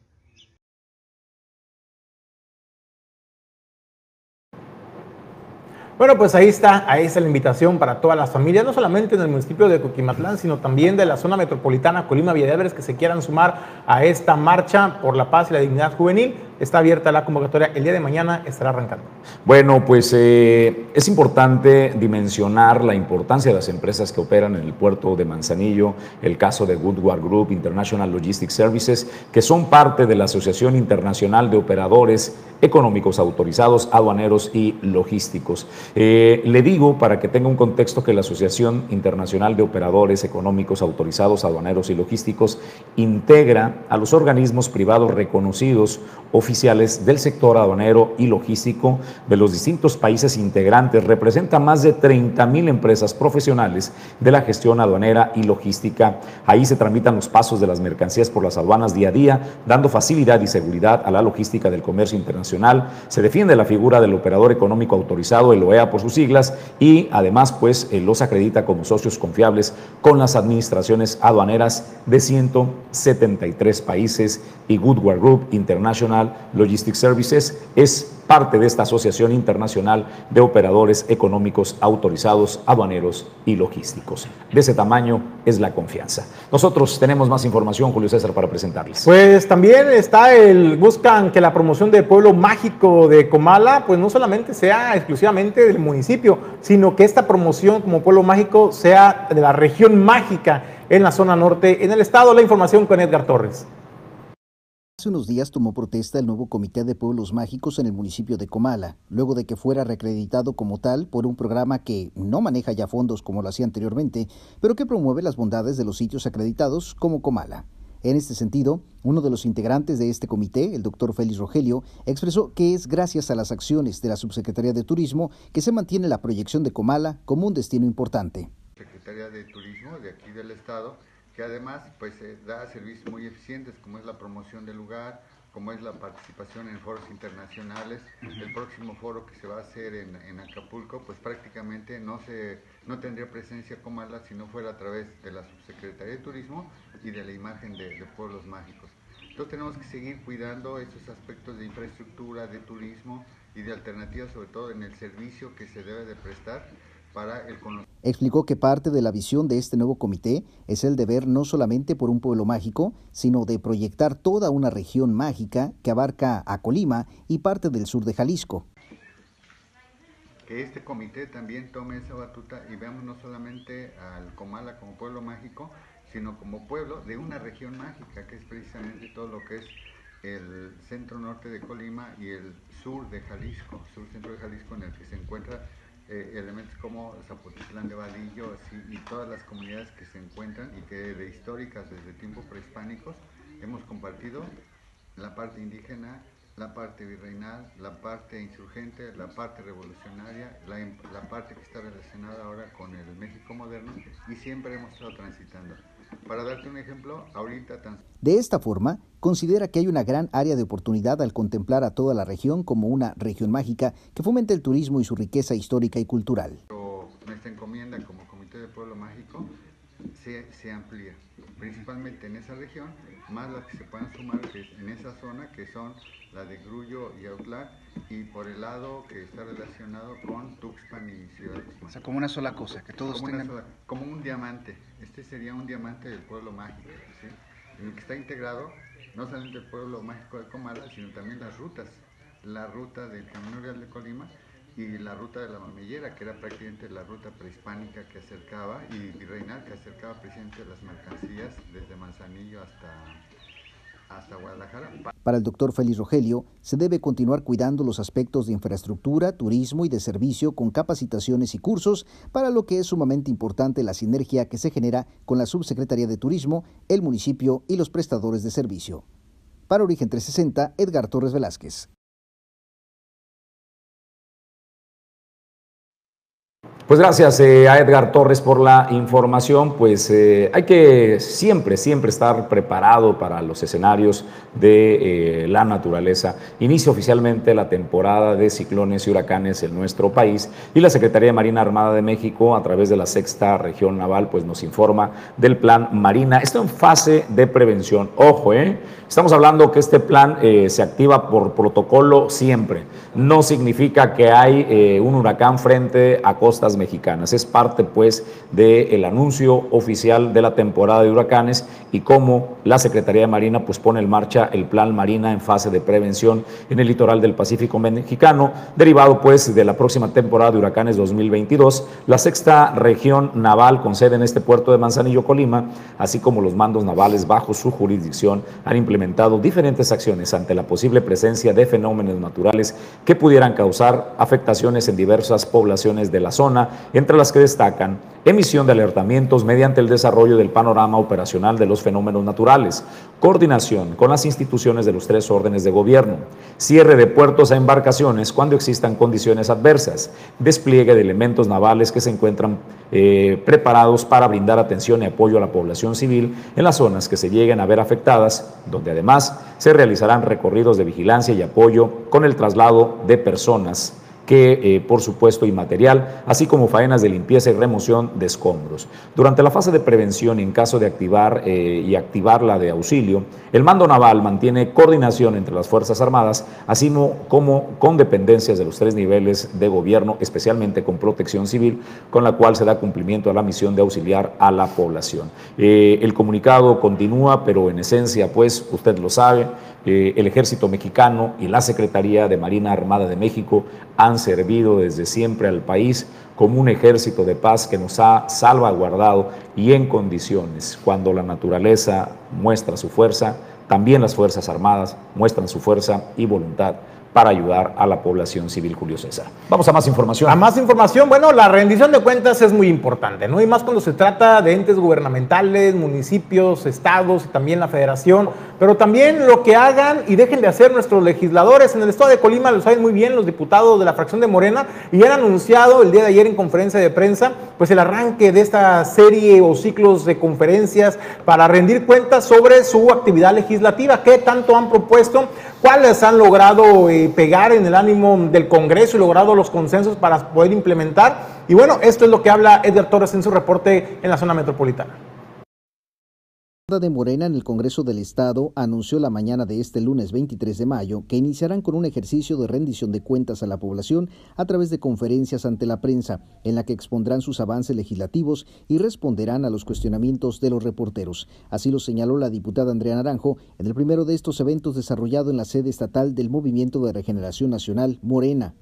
Bueno, pues ahí está, ahí está la invitación para todas las familias, no solamente en el municipio de Coquimatlán, sino también de la zona metropolitana Colima Villaverde que se quieran sumar a esta marcha por la paz y la dignidad juvenil. Está abierta la convocatoria, el día de mañana estará arrancando. Bueno, pues eh, es importante dimensionar la importancia de las empresas que operan en el puerto de Manzanillo, el caso de Goodward Group International Logistics Services, que son parte de la Asociación Internacional de Operadores Económicos Autorizados, Aduaneros y Logísticos. Eh, le digo, para que tenga un contexto, que la Asociación Internacional de Operadores Económicos Autorizados, Aduaneros y Logísticos integra a los organismos privados reconocidos oficiales del sector aduanero y logístico de los distintos países integrantes. Representa más de 30 mil empresas profesionales de la gestión aduanera y logística. Ahí se tramitan los pasos de las mercancías por las aduanas día a día, dando facilidad y seguridad a la logística del comercio internacional. Se defiende la figura del operador económico autorizado, el OEA por sus siglas, y además pues eh, los acredita como socios confiables con las administraciones aduaneras de 173 países y Goodward Group International Logistics Services es parte de esta Asociación Internacional de Operadores Económicos Autorizados, Aduaneros y Logísticos. De ese tamaño es la confianza. Nosotros tenemos más información, Julio César, para presentarles. Pues también está el, buscan que la promoción del pueblo mágico de Comala, pues no solamente sea exclusivamente del municipio, sino que esta promoción como pueblo mágico sea de la región mágica en la zona norte, en el estado. La información con Edgar Torres. Hace unos días tomó protesta el nuevo Comité de Pueblos Mágicos en el municipio de Comala, luego de que fuera reacreditado como tal por un programa que no maneja ya fondos como lo hacía anteriormente, pero que promueve las bondades de los sitios acreditados como Comala. En este sentido, uno de los integrantes de este comité, el doctor Félix Rogelio, expresó que es gracias a las acciones de la Subsecretaría de Turismo que se mantiene la proyección de Comala como un destino importante. Secretaría de Turismo de aquí del Estado que además pues eh, da servicios muy eficientes como es la promoción del lugar, como es la participación en foros internacionales. El próximo foro que se va a hacer en, en, Acapulco, pues prácticamente no, se, no tendría presencia Comala si no fuera a través de la Subsecretaría de Turismo y de la imagen de, de pueblos mágicos. Entonces tenemos que seguir cuidando esos aspectos de infraestructura, de turismo y de alternativas, sobre todo en el servicio que se debe de prestar para el conocimiento. Explicó que parte de la visión de este nuevo comité es el de ver no solamente por un pueblo mágico, sino de proyectar toda una región mágica que abarca a Colima y parte del sur de Jalisco. Que este comité también tome esa batuta y veamos no solamente al Comala como pueblo mágico, sino como pueblo de una región mágica, que es precisamente todo lo que es el centro norte de Colima y el sur de Jalisco, sur centro de Jalisco, en el que se encuentran eh, elementos como Zapotitlán de Vadillo y todas las comunidades que se encuentran y que de históricas desde tiempos prehispánicos hemos compartido la parte indígena, la parte virreinal, la parte insurgente, la parte revolucionaria, la, parte que está relacionada ahora con el México moderno y siempre hemos estado transitando. Para darte un ejemplo, ahorita tan... De esta forma, considera que hay una gran área de oportunidad al contemplar a toda la región como una región mágica que fomente el turismo y su riqueza histórica y cultural. Nuestra encomienda como Comité de Pueblo Mágico se, se amplía, principalmente en esa región, más las que se puedan sumar que es en esa zona, que son la de Grullo y Autlac, y por el lado que está relacionado con Tuxpan y Ciudad O sea, como una sola cosa, que todos como tengan... como un diamante, este sería un diamante del pueblo mágico, ¿sí? en el que está integrado no solamente el pueblo mágico de Comala, sino también las rutas, la ruta del Camino Real de Colima, y la ruta de la mamellera, que era prácticamente la ruta prehispánica que acercaba y virreinal que acercaba precisamente las mercancías desde Manzanillo hasta, hasta Guadalajara. Para el doctor Félix Rogelio, se debe continuar cuidando los aspectos de infraestructura, turismo y de servicio con capacitaciones y cursos, para lo que es sumamente importante la sinergia que se genera con la Subsecretaría de Turismo, el municipio y los prestadores de servicio. Para Origen 360, Edgar Torres Velázquez. Pues gracias eh, a Edgar Torres por la información. Pues eh, hay que siempre, siempre estar preparado para los escenarios de eh, la naturaleza. Inicia oficialmente la temporada de ciclones y huracanes en nuestro país y la Secretaría de Marina Armada de México, a través de la sexta región naval, pues nos informa del plan Marina. Esto en fase de prevención. Ojo, ¿eh? Estamos hablando que este plan se activa por protocolo siempre. No significa que hay un huracán frente a costas mexicanas. Es parte, pues, del anuncio oficial de la temporada de huracanes y cómo la Secretaría de Marina, pues, pone en marcha el Plan Marina en fase de prevención en el litoral del Pacífico mexicano, derivado, pues, de la próxima temporada de huracanes 2022. La sexta región naval con sede en este puerto de Manzanillo, Colima, así como los mandos navales bajo su jurisdicción, han implementado diferentes acciones ante la posible presencia de fenómenos naturales que pudieran causar afectaciones en diversas poblaciones de la zona entre las que destacan emisión de alertamientos mediante el desarrollo del panorama operacional de los fenómenos naturales, coordinación con las instituciones de los tres órdenes de gobierno, cierre de puertos a embarcaciones cuando existan condiciones adversas, despliegue de elementos navales que se encuentran eh, preparados para brindar atención y apoyo a la población civil en las zonas que se lleguen a ver afectadas, donde además se realizarán recorridos de vigilancia y apoyo con el traslado de personas que, eh, por supuesto, inmaterial, así como faenas de limpieza y remoción de escombros. Durante la fase de prevención, en caso de activar eh, y activar la de auxilio, el mando naval mantiene coordinación entre las Fuerzas Armadas, así como con dependencias de los tres niveles de gobierno, especialmente con protección civil, con la cual se da cumplimiento a la misión de auxiliar a la población. Eh, el comunicado continúa, pero en esencia, pues, usted lo sabe, el ejército mexicano y la Secretaría de Marina Armada de México han servido desde siempre al país como un ejército de paz que nos ha salvaguardado y en condiciones, cuando la naturaleza muestra su fuerza, también las Fuerzas Armadas muestran su fuerza y voluntad para ayudar a la población civil, Julio César. Vamos a más información. A más información, bueno, la rendición de cuentas es muy importante, ¿no? Y más cuando se trata de entes gubernamentales, municipios, estados y también la federación, pero también lo que hagan y dejen de hacer nuestros legisladores. En el estado de Colima lo saben muy bien los diputados de la fracción de Morena y han anunciado el día de ayer en conferencia de prensa, pues el arranque de esta serie o ciclos de conferencias para rendir cuentas sobre su actividad legislativa. ¿Qué tanto han propuesto? ¿Cuáles han logrado eh, pegar en el ánimo del Congreso y logrado los consensos para poder implementar? Y bueno, esto es lo que habla Edgar Torres en su reporte en la zona metropolitana de Morena en el Congreso del Estado anunció la mañana de este lunes 23 de mayo que iniciarán con un ejercicio de rendición de cuentas a la población a través de conferencias ante la prensa, en la que expondrán sus avances legislativos y responderán a los cuestionamientos de los reporteros. Así lo señaló la diputada Andrea Naranjo en el primero de estos eventos desarrollado en la sede estatal del Movimiento de Regeneración Nacional Morena.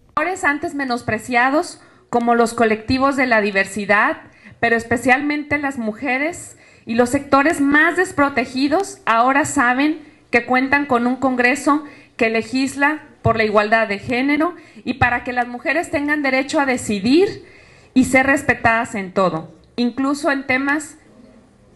Antes menospreciados como los colectivos de la diversidad, pero especialmente las mujeres y los sectores más desprotegidos ahora saben que cuentan con un Congreso que legisla por la igualdad de género y para que las mujeres tengan derecho a decidir y ser respetadas en todo, incluso en temas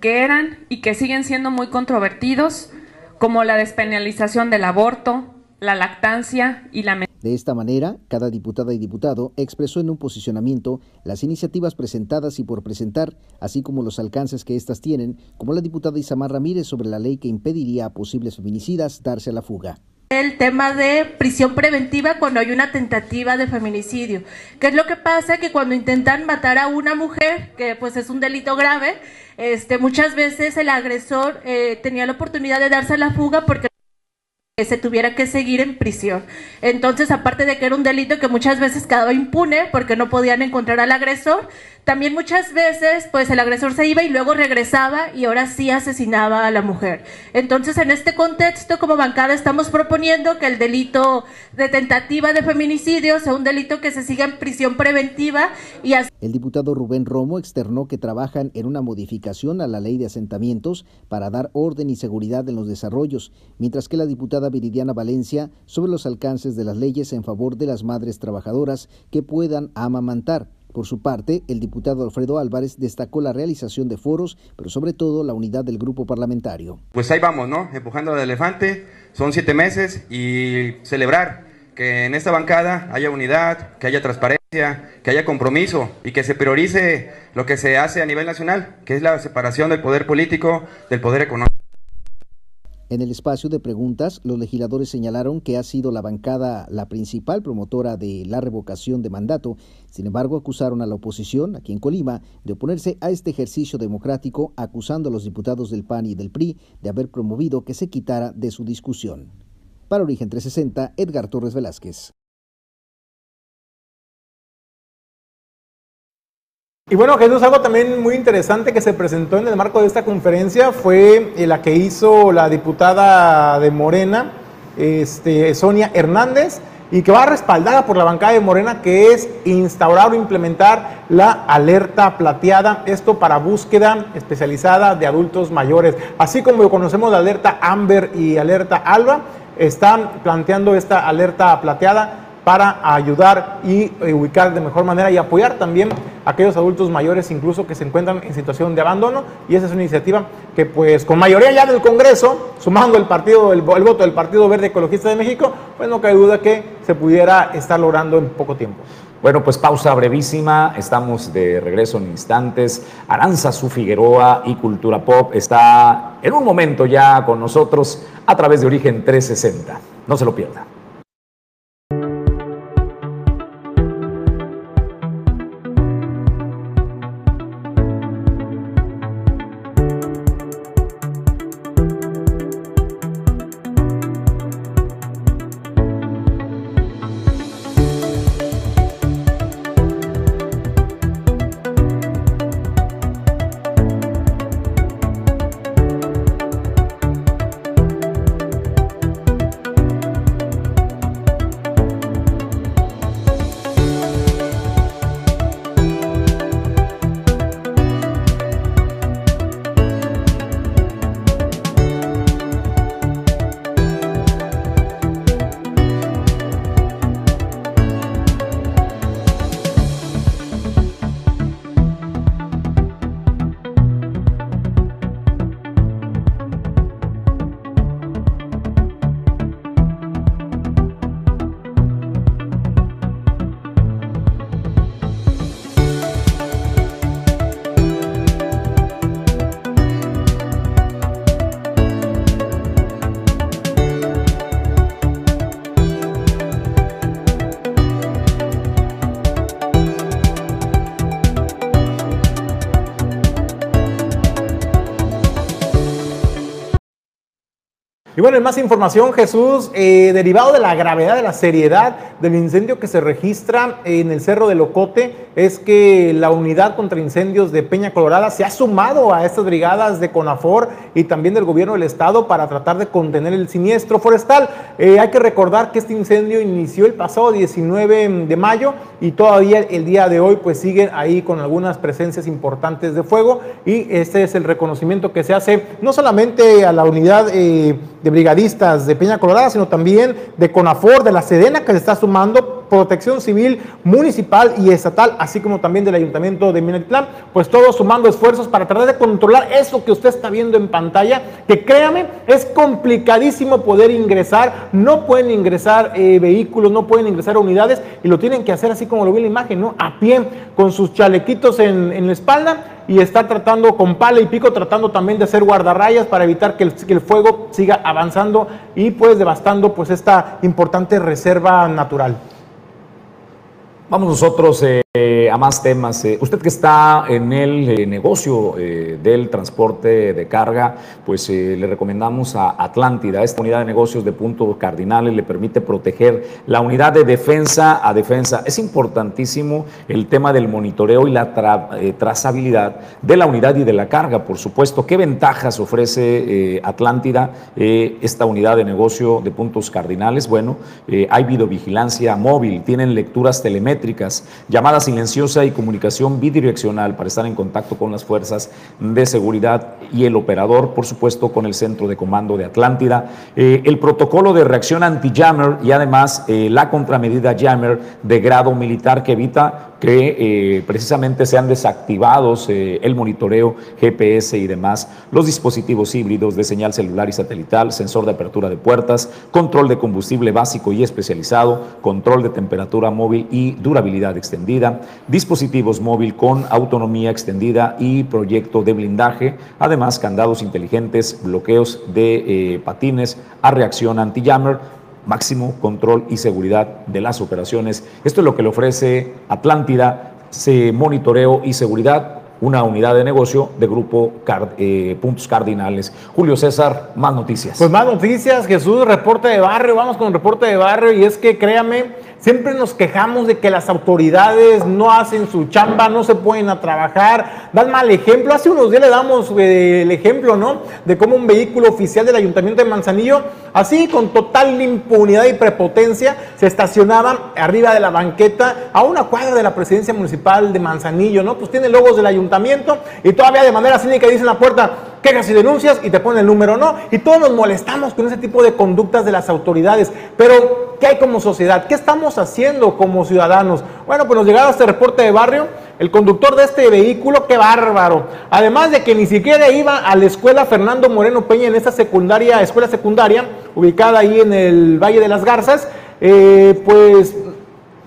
que eran y que siguen siendo muy controvertidos, como la despenalización del aborto, la lactancia y la de esta manera, cada diputada y diputado expresó en un posicionamiento las iniciativas presentadas y por presentar, así como los alcances que éstas tienen, como la diputada Isamar Ramírez sobre la ley que impediría a posibles feminicidas darse a la fuga el tema de prisión preventiva cuando hay una tentativa de feminicidio. ¿Qué es lo que pasa? Que cuando intentan matar a una mujer, que pues es un delito grave, este, muchas veces el agresor eh, tenía la oportunidad de darse a la fuga porque que se tuviera que seguir en prisión. Entonces, aparte de que era un delito que muchas veces quedaba impune porque no podían encontrar al agresor, también muchas veces, pues el agresor se iba y luego regresaba y ahora sí asesinaba a la mujer. Entonces, en este contexto, como bancada, estamos proponiendo que el delito de tentativa de feminicidio sea un delito que se siga en prisión preventiva y. El diputado Rubén Romo externó que trabajan en una modificación a la ley de asentamientos para dar orden y seguridad en los desarrollos, mientras que la diputada Viridiana Valencia sobre los alcances de las leyes en favor de las madres trabajadoras que puedan amamantar. Por su parte, el diputado Alfredo Álvarez destacó la realización de foros, pero sobre todo la unidad del grupo parlamentario. Pues ahí vamos, ¿no? Empujando al elefante, son siete meses y celebrar que en esta bancada haya unidad, que haya transparencia, que haya compromiso y que se priorice lo que se hace a nivel nacional, que es la separación del poder político del poder económico. En el espacio de preguntas, los legisladores señalaron que ha sido la bancada la principal promotora de la revocación de mandato. Sin embargo, acusaron a la oposición, aquí en Colima, de oponerse a este ejercicio democrático, acusando a los diputados del PAN y del PRI de haber promovido que se quitara de su discusión. Para Origen 360, Edgar Torres Velázquez. Y bueno, Jesús, algo también muy interesante que se presentó en el marco de esta conferencia fue eh, la que hizo la diputada de Morena, este, Sonia Hernández, y que va respaldada por la bancada de Morena, que es instaurar o implementar la alerta plateada, esto para búsqueda especializada de adultos mayores. Así como conocemos la alerta Amber y alerta Alba, están planteando esta alerta plateada para ayudar y eh, ubicar de mejor manera y apoyar también a aquellos adultos mayores incluso que se encuentran en situación de abandono y esa es una iniciativa que pues con mayoría ya del Congreso, sumando el partido el, voto del Partido Verde Ecologista de México, pues no cabe duda que se pudiera estar logrando en poco tiempo. Bueno, pues pausa brevísima, estamos de regreso en instantes. Aranza Su Figueroa y Cultura Pop está en un momento ya con nosotros a través de Origen 360. No se lo pierda. Bueno, en más información, Jesús, eh, derivado de la gravedad, de la seriedad del incendio que se registra en el Cerro de Locote, es que la unidad contra incendios de Peña Colorada se ha sumado a estas brigadas de CONAFOR y también del gobierno del estado para tratar de contener el siniestro forestal. Eh, hay que recordar que este incendio inició el pasado 19 de mayo y todavía el día de hoy pues siguen ahí con algunas presencias importantes de fuego y este es el reconocimiento que se hace no solamente a la unidad eh, de brigadistas de Peña Colorada, sino también de CONAFOR, de la Sedena que se está sumando, Protección Civil Municipal y Estatal, así como también del Ayuntamiento de Minatitlán, pues todos sumando esfuerzos para tratar de controlar eso que usted está viendo en pantalla, que créame, es complicadísimo poder ingresar, no pueden ingresar eh, vehículos, no pueden ingresar unidades y lo tienen que hacer así como lo vi en la imagen, ¿no? A pie, con sus chalequitos en, la espalda y está tratando con pala y pico, tratando también de hacer guardarrayas para evitar que el, que el, fuego siga avanzando y pues devastando pues esta importante reserva natural. Vamos nosotros eh, a más temas. Eh, usted que está en el eh, negocio eh, del transporte de carga, pues eh, le recomendamos a Atlántida. Esta unidad de negocios de puntos cardinales le permite proteger la unidad de defensa a defensa. Es importantísimo el tema del monitoreo y la tra trazabilidad de la unidad y de la carga, por supuesto. ¿Qué ventajas ofrece Atlántida esta unidad de negocio de puntos cardinales? Bueno, hay videovigilancia móvil, tienen lecturas telemétricas, llamadas silenciosa y comunicación bidireccional para estar en contacto con las fuerzas de seguridad y el operador, por supuesto, con el centro de comando de Atlántida. Eh, el protocolo de reacción anti-jammer y además eh, la contramedida jammer de grado militar que evita que eh, precisamente sean desactivados eh, el monitoreo GPS y demás, los dispositivos híbridos de señal celular y satelital, sensor de apertura de puertas, control de combustible básico y especializado, control de temperatura móvil y durabilidad extendida, dispositivos móvil con autonomía extendida y proyecto de blindaje, además candados inteligentes, bloqueos de eh, patines a reacción anti-jammer, máximo control y seguridad de las operaciones. Esto es lo que le ofrece Atlántida, se monitoreo y seguridad, una unidad de negocio de grupo eh, Puntos Cardinales. Julio César, más noticias. Pues más noticias, Jesús, reporte de barrio, vamos con reporte de barrio y es que créame, Siempre nos quejamos de que las autoridades no hacen su chamba, no se pueden a trabajar, dan mal ejemplo. Hace unos días le damos eh, el ejemplo, ¿no? De cómo un vehículo oficial del Ayuntamiento de Manzanillo, así con total impunidad y prepotencia, se estacionaba arriba de la banqueta a una cuadra de la presidencia municipal de Manzanillo, ¿no? Pues tiene logos del ayuntamiento y todavía de manera cínica dicen la puerta, quejas y denuncias y te pone el número, ¿no? Y todos nos molestamos con ese tipo de conductas de las autoridades. Pero, ¿qué hay como sociedad? ¿Qué estamos haciendo como ciudadanos? Bueno, pues nos llegaba este reporte de barrio. El conductor de este vehículo, qué bárbaro. Además de que ni siquiera iba a la escuela Fernando Moreno Peña en esta secundaria, escuela secundaria, ubicada ahí en el Valle de las Garzas, eh, pues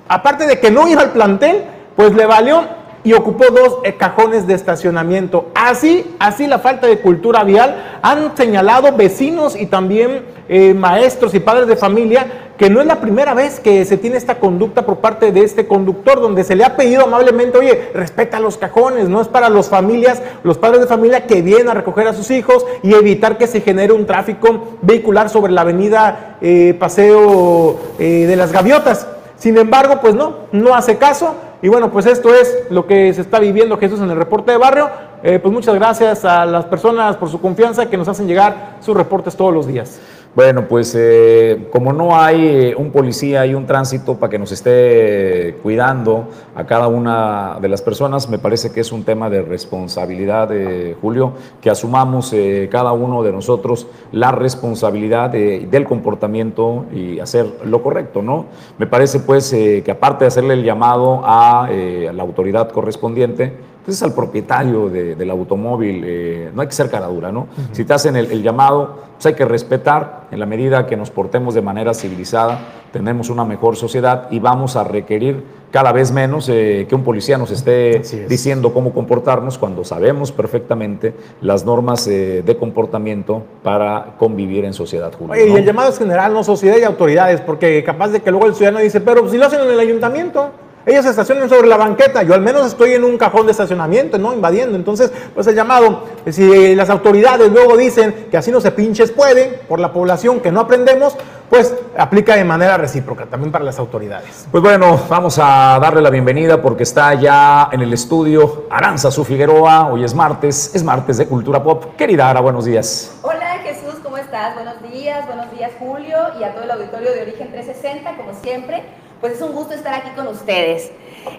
aparte de que no iba al plantel, pues le valió y ocupó dos eh, cajones de estacionamiento. Así, así la falta de cultura vial han señalado vecinos y también eh, maestros y padres de familia que no es la primera vez que se tiene esta conducta por parte de este conductor, donde se le ha pedido amablemente, oye, respeta los cajones, no es para las familias, los padres de familia que vienen a recoger a sus hijos y evitar que se genere un tráfico vehicular sobre la avenida eh, Paseo de las Gaviotas. Sin embargo, pues no, no hace caso. Y bueno, pues esto es lo que se está viviendo Jesús en el reporte de barrio. Eh, pues muchas gracias a las personas por su confianza que nos hacen llegar sus reportes todos los días. Bueno, pues eh, como no hay eh, un policía y un tránsito para que nos esté cuidando a cada una de las personas, me parece que es un tema de responsabilidad, eh, Julio, que asumamos eh, cada uno de nosotros la responsabilidad de- del comportamiento y hacer lo correcto, ¿no? Me parece pues eh, que aparte de hacerle el llamado a, eh, a la autoridad correspondiente, pues es al propietario de- del automóvil, eh, no hay que ser caradura, ¿no? Si te hacen el, el llamado, pues hay que respetar en la medida que nos portemos de manera civilizada, tenemos una mejor sociedad y vamos a requerir cada vez menos eh, que un policía nos esté diciendo cómo comportarnos cuando sabemos perfectamente las normas eh, de comportamiento para convivir en sociedad, Julio. Oye, y el llamado es general, no sociedad y autoridades, porque capaz de que luego el ciudadano dice, pero si lo hacen en el ayuntamiento, ellos se estacionan sobre la banqueta, yo al menos estoy en un cajón de estacionamiento, ¿no? Invadiendo. Entonces, pues el llamado, si las autoridades luego dicen que así no se pinches pueden, por la población que no aprendemos, pues aplica de manera recíproca también para las autoridades. Pues bueno, vamos a darle la bienvenida porque está ya en el estudio Aranza Su Figueroa. Hoy es martes, es martes de Cultura Pop. Querida Ara, buenos días. Hola Jesús, ¿cómo estás? Buenos días, buenos días Julio y a todo el auditorio de Origen 360, como siempre. Pues es un gusto estar aquí con ustedes.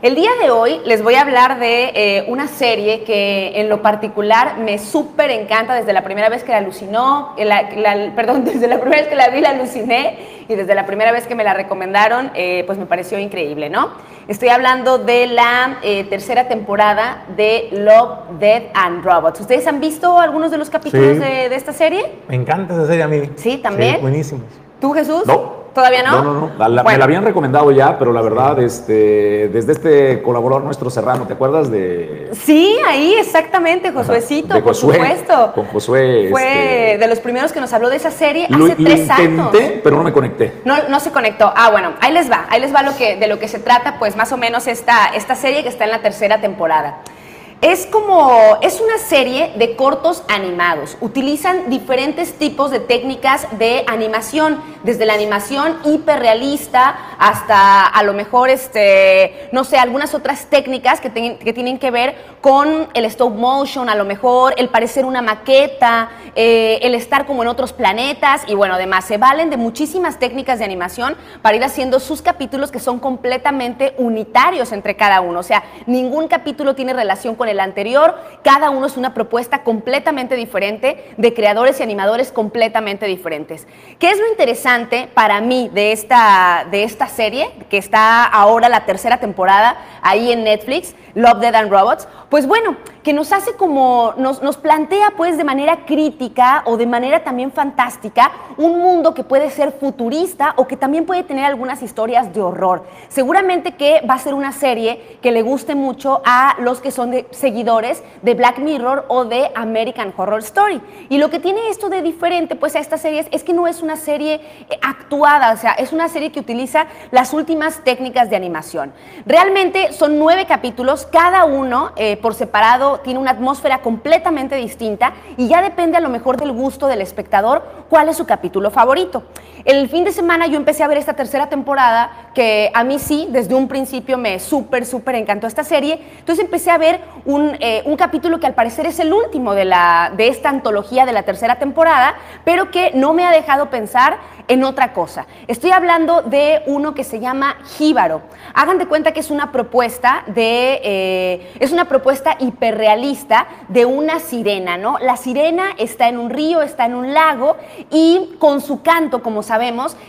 El día de hoy les voy a hablar de eh, una serie que en lo particular me súper encanta desde la primera vez que la alucinó, perdón, desde la primera vez que la vi la aluciné y desde la primera vez que me la recomendaron, eh, pues me pareció increíble, ¿no? Estoy hablando de la eh, tercera temporada de Love, Dead and Robots. ¿Ustedes han visto algunos de los capítulos de, de, esta serie? Me encanta esa serie a mí. Sí, también. Sí, buenísimos. ¿Tú, Jesús? No. ¿Todavía no? No, no, no. Me la habían recomendado ya, pero la verdad, este, desde este colaborador nuestro Serrano, ¿te acuerdas de...? Sí, ahí, exactamente, Josuecito, de por supuesto. Con Josué. Fue este, de los primeros que nos habló de esa serie lo, hace tres lo intenté, años. pero no me conecté. No, no se conectó. Ah, bueno, ahí les va, ahí les va lo que, de lo que se trata, pues más o menos esta, esta serie que está en la tercera temporada. Es como, es una serie de cortos animados. Utilizan diferentes tipos de técnicas de animación, desde la animación hiperrealista hasta a lo mejor, este, no sé, algunas otras técnicas que, tienen que ver con el stop motion, a lo mejor el parecer una maqueta, eh, el estar como en otros planetas y bueno, además se valen de muchísimas técnicas de animación para ir haciendo sus capítulos que son completamente unitarios entre cada uno. O sea, ningún capítulo tiene relación con el anterior, cada uno es una propuesta completamente diferente de creadores y animadores completamente diferentes. ¿Qué es lo interesante para mí de esta, de esta serie, que está ahora la tercera temporada ahí en Netflix, Love, Dead and Robots? Pues bueno, que nos hace como, nos, nos plantea pues de manera crítica o de manera también fantástica un mundo que puede ser futurista o que también puede tener algunas historias de horror. Seguramente que va a ser una serie que le guste mucho a los que son de, seguidores de Black Mirror o de American Horror Story. Y lo que tiene esto de diferente pues a estas series es que no es una serie eh, actuada, o sea, es una serie que utiliza las últimas técnicas de animación. Realmente son nueve capítulos, cada uno eh, por separado tiene una atmósfera completamente distinta y ya depende a lo mejor del gusto del espectador cuál es su capítulo favorito. El fin de semana yo empecé a ver esta tercera temporada que a mí sí, desde un principio me súper, súper encantó esta serie. Entonces empecé a ver un, eh, un, capítulo que al parecer es el último de, la, de esta antología de la tercera temporada, pero que no me ha dejado pensar en otra cosa. Estoy hablando de uno que se llama Jíbaro. Hagan de cuenta que es una propuesta de, eh, es una propuesta hiperrealista de una sirena, ¿no? La sirena está en un río, está en un lago y con su canto, como sabemos,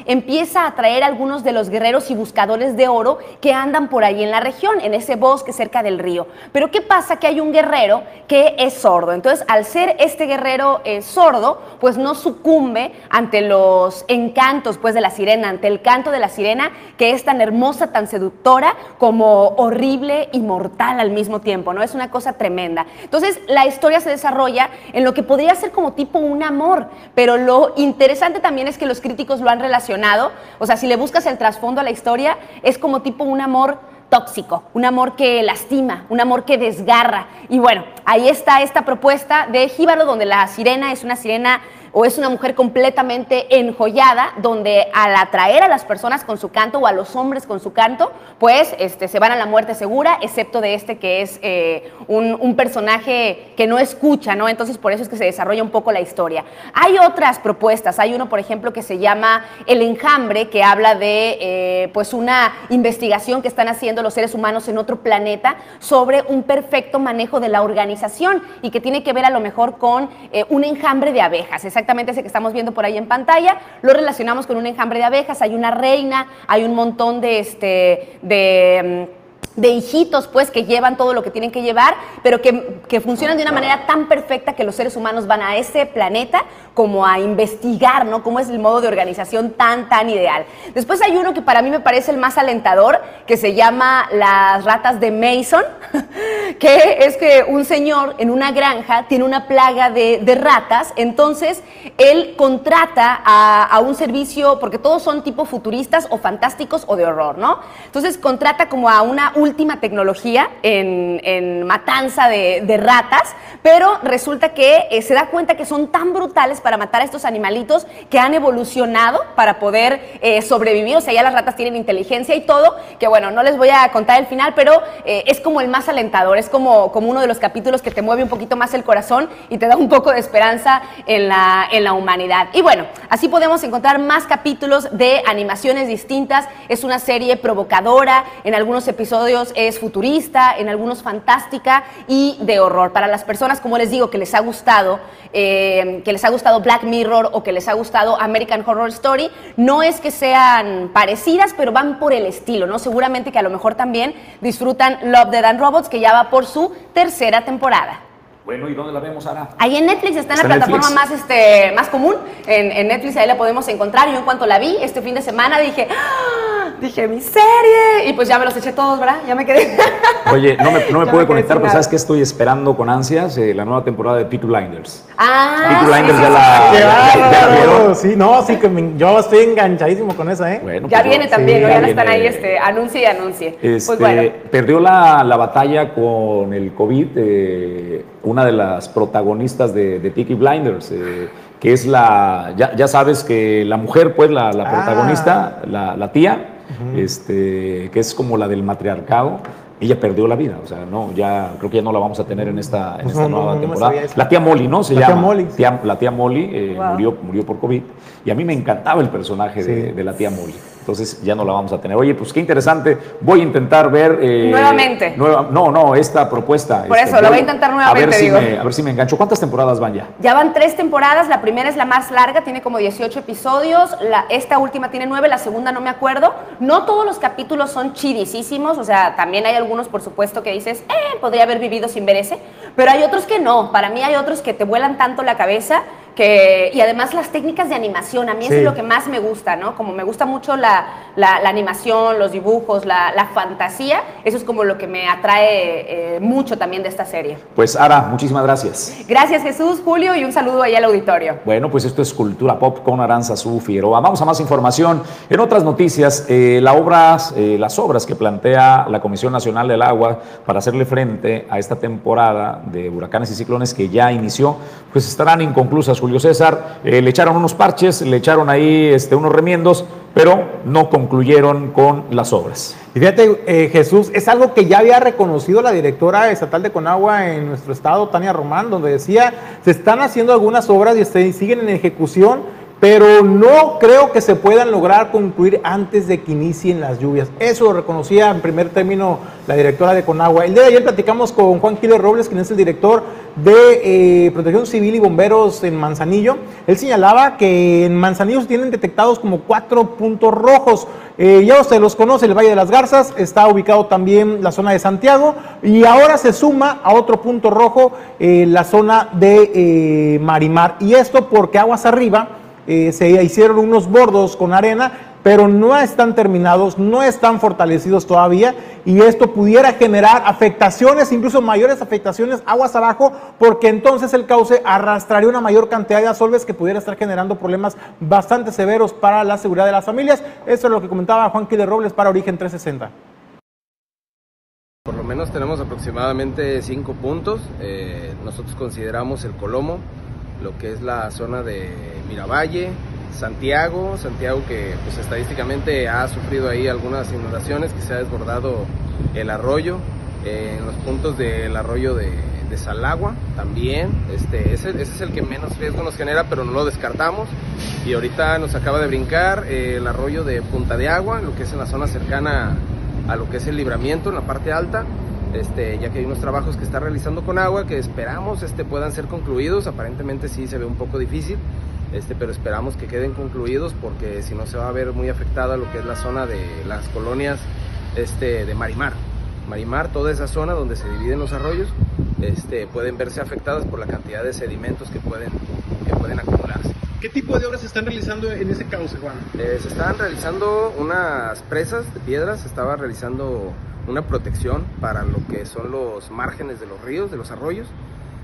empieza a atraer a algunos de los guerreros y buscadores de oro que andan por ahí en la región, en ese bosque cerca del río. Pero ¿qué pasa? Que hay un guerrero que es sordo. Entonces, al ser este guerrero eh, sordo, pues no sucumbe ante los encantos pues, de la sirena, ante el canto de la sirena, que es tan hermosa, tan seductora, como horrible y mortal al mismo tiempo, ¿no? Es una cosa tremenda. Entonces, la historia se desarrolla en lo que podría ser como tipo un amor, pero lo interesante también es que los críticos lo han relacionado, o sea, si le buscas el trasfondo a la historia, es como tipo un amor tóxico, un amor que lastima, un amor que desgarra. Y bueno, ahí está esta propuesta de Jíbaro, donde la sirena es una sirena o es una mujer completamente enjollada, donde al atraer a las personas con su canto o a los hombres con su canto, pues este, se van a la muerte segura, excepto de este que es eh, un, personaje que no escucha, ¿no? Entonces por eso es que se desarrolla un poco la historia. Hay otras propuestas, hay uno, por ejemplo, que se llama El Enjambre, que habla de eh, pues una investigación que están haciendo los seres humanos en otro planeta sobre un perfecto manejo de la organización y que tiene que ver a lo mejor con eh, un enjambre de abejas exactamente ese que estamos viendo por ahí en pantalla, lo relacionamos con un enjambre de abejas, hay una reina, hay un montón de, este, de de hijitos, pues, que llevan todo lo que tienen que llevar, pero que, que, funcionan de una manera tan perfecta que los seres humanos van a ese planeta como a investigar, ¿no? Cómo es el modo de organización tan, tan ideal. Después hay uno que para mí me parece el más alentador, que se llama Las ratas de Mason, que es que un señor en una granja tiene una plaga de, de ratas, entonces él contrata a, a un servicio, porque todos son tipo futuristas o fantásticos o de horror, ¿no? Entonces contrata como a una última tecnología en, en matanza de, de ratas, pero resulta que eh, se da cuenta que son tan brutales para matar a estos animalitos que han evolucionado para poder eh, sobrevivir, o sea, ya las ratas tienen inteligencia y todo, que bueno, no les voy a contar el final, pero eh, es como el más alentador, es como, como uno de los capítulos que te mueve un poquito más el corazón y te da un poco de esperanza en la, en la humanidad. Y bueno, así podemos encontrar más capítulos de animaciones distintas, es una serie provocadora, en algunos episodios es futurista, en algunos fantástica y de horror. Para las personas, como les digo, que les ha gustado, eh, que les ha gustado Black Mirror o que les ha gustado American Horror Story, no es que sean parecidas, pero van por el estilo, ¿no? Seguramente que a lo mejor también disfrutan Love, Dead and Robots, que ya va por su tercera temporada. Bueno, ¿y dónde la vemos ahora? Ahí en Netflix está en ¿Está la plataforma Netflix? más, este, más común. En, en Netflix ahí la podemos encontrar. Yo en cuanto la vi este fin de semana dije, ¡Ah! Dije, mi serie. Y pues ya me los eché todos, ¿verdad? Ya me quedé. Oye, no me, no me pude me conectar, pero nada. ¿sabes qué estoy esperando con ansias? Eh, la nueva temporada de Peaky Blinders. Ah, Peaky Blinders sí, ya sí, la, sí. ¡Qué ya- la. Sí, no, sí que me- yo estoy enganchadísimo con esa, ¿eh? Bueno, Ya pues yo- viene también, sí, ¿no? Ya, viene. están ahí, este, anuncie y anuncie. Este, Pues bueno. Perdió la, la batalla con el COVID eh, una de las protagonistas de, de Peaky Blinders, eh, que es la, ya, ya sabes que la mujer, pues la, la Ah. protagonista, la, la tía, este, que es como la del matriarcado, ella perdió la vida, o sea, no, ya creo que ya no la vamos a tener en esta, en Pues esta no, nueva no temporada. La tía Molly, ¿no? Se La tía. Molly, sí. Tía- la tía Molly eh, Wow. murió, murió por COVID y a mí me encantaba el personaje de la tía Molly. Entonces ya no la vamos a tener. Oye, pues qué interesante. Voy a intentar ver. eh, Nuevamente. nueva- no, no, esta propuesta. Por este, eso, lo voy a intentar A nuevamente, ver, si digo. me, a ver si me engancho. ¿Cuántas temporadas van ya? Ya van tres temporadas, la primera es la más larga, tiene como 18 episodios, la, esta última tiene nueve, la segunda no me acuerdo. No todos los capítulos son chidisísimos, o sea, también hay algunos, por supuesto, que dices, eh, podría haber vivido sin ver ese, pero hay otros que no, para mí hay otros que te vuelan tanto la cabeza que, y además las técnicas de animación, a mí eso es lo que más me gusta, ¿no? Como me gusta mucho la, la- la animación, los dibujos, la, la fantasía, eso es como lo que me atrae eh, mucho también de esta serie. Pues Ara, muchísimas gracias. Gracias Jesús, Julio, y un saludo ahí al auditorio. Bueno, pues esto es Cultura Pop con Aranzazú Figueroa. Vamos a más información. En otras noticias, eh, la obras, eh, las obras que plantea la Comisión Nacional del Agua para hacerle frente a esta temporada de huracanes y ciclones que ya inició, pues estarán inconclusas, Julio César. Eh, le echaron unos parches, le echaron ahí este, unos remiendos, pero no concluyeron con las obras. Y fíjate, eh, Jesús, es algo que ya había reconocido la directora estatal de Conagua en nuestro estado, Tania Román, donde decía, se están haciendo algunas obras y este, siguen en ejecución, pero no creo que se puedan lograr concluir antes de que inicien las lluvias. Eso lo reconocía en primer término la directora de Conagua. El día de ayer platicamos con Juan Quiles Robles, quien es el director de eh, Protección Civil y Bomberos en Manzanillo. Él señalaba que en Manzanillo se tienen detectados como cuatro puntos rojos. Eh, ya usted los conoce, el Valle de las Garzas, está ubicado también la zona de Santiago y ahora se suma a otro punto rojo eh, la zona de Marimar. Y esto porque aguas arriba eh, se hicieron unos bordos con arena, pero no están terminados, no están fortalecidos todavía y esto pudiera generar afectaciones, incluso mayores afectaciones aguas abajo, porque entonces el cauce arrastraría una mayor cantidad de asolves que pudiera estar generando problemas bastante severos para la seguridad de las familias. Eso es lo que comentaba Juan Quiles Robles para Origen 360. Por lo menos tenemos aproximadamente cinco puntos. Eh, nosotros consideramos el Colomo, lo que es la zona de Miravalle, Santiago, Santiago que pues estadísticamente ha sufrido ahí algunas inundaciones, que se ha desbordado el arroyo, eh, en los puntos del arroyo de, de Salagua también, este, ese, es el que menos riesgo nos genera, pero no lo descartamos. Y ahorita nos acaba de brincar eh, el arroyo de Punta de Agua, lo que es en la zona cercana a lo que es el libramiento en la parte alta, este, ya que hay unos trabajos que está realizando con agua que esperamos este, puedan ser concluidos, aparentemente sí se ve un poco difícil, este, pero esperamos que queden concluidos porque si no se va a ver muy afectada lo que es la zona de las colonias este, de Marimar. Marimar, toda esa zona donde se dividen los arroyos, este, pueden verse afectadas por la cantidad de sedimentos que pueden, que pueden acumular. obras. ¿Qué tipo de obras se están realizando en ese cauce, Juan? Eh, se estaban realizando unas presas de piedras, se estaba realizando una protección para lo que son los márgenes de los ríos, de los arroyos.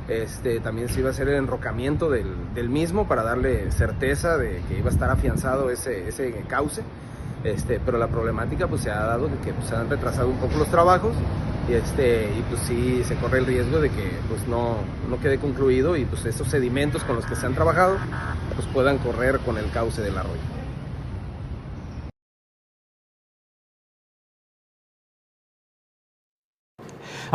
Este, también se iba a hacer el enrocamiento del, del mismo para darle certeza de que iba a estar afianzado ese, ese cauce. Este, pero la problemática pues se ha dado de que pues, se han retrasado un poco los trabajos y, este, y pues sí se corre el riesgo de que pues no, no quede concluido y pues esos sedimentos con los que se han trabajado pues puedan correr con el cauce del arroyo.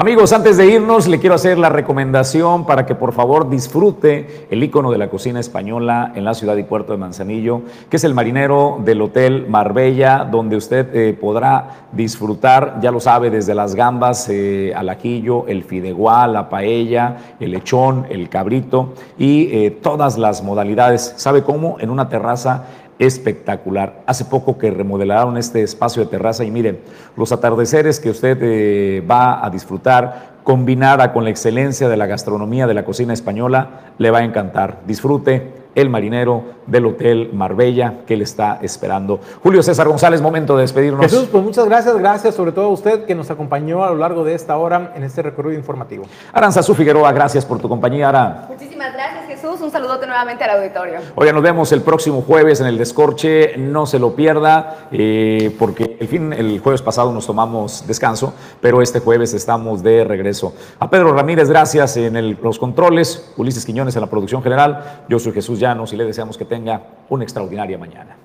Amigos, antes de irnos, le quiero hacer la recomendación para que por favor disfrute el icono de la cocina española en la ciudad y puerto de Manzanillo, que es el marinero del Hotel Marbella, donde usted eh, podrá disfrutar, ya lo sabe, desde las gambas eh, al ajillo, el fideuá, la paella, el lechón, el cabrito y eh, todas las modalidades. ¿Sabe cómo? En una terraza espectacular. Hace poco que remodelaron este espacio de terraza y miren, los atardeceres que usted eh, va a disfrutar, combinada con la excelencia de la gastronomía de la cocina española, le va a encantar. Disfrute el marinero del Hotel Marbella que le está esperando. Julio César González, momento de despedirnos. Jesús, pues muchas gracias, gracias sobre todo a usted que nos acompañó a lo largo de esta hora en este recorrido informativo. Aranzazú Figueroa, gracias por tu compañía, Ara. Muchísimas gracias, Jesús. Un saludote nuevamente al auditorio. Oigan, nos vemos el próximo jueves en el Descorche. No se lo pierda, eh, porque el, fin, el jueves pasado nos tomamos descanso, pero este jueves estamos de regreso. A Pedro Ramírez, gracias en el- los controles. Ulises Quiñones en la producción general. Yo soy Jesús Y le deseamos que tenga una extraordinaria mañana.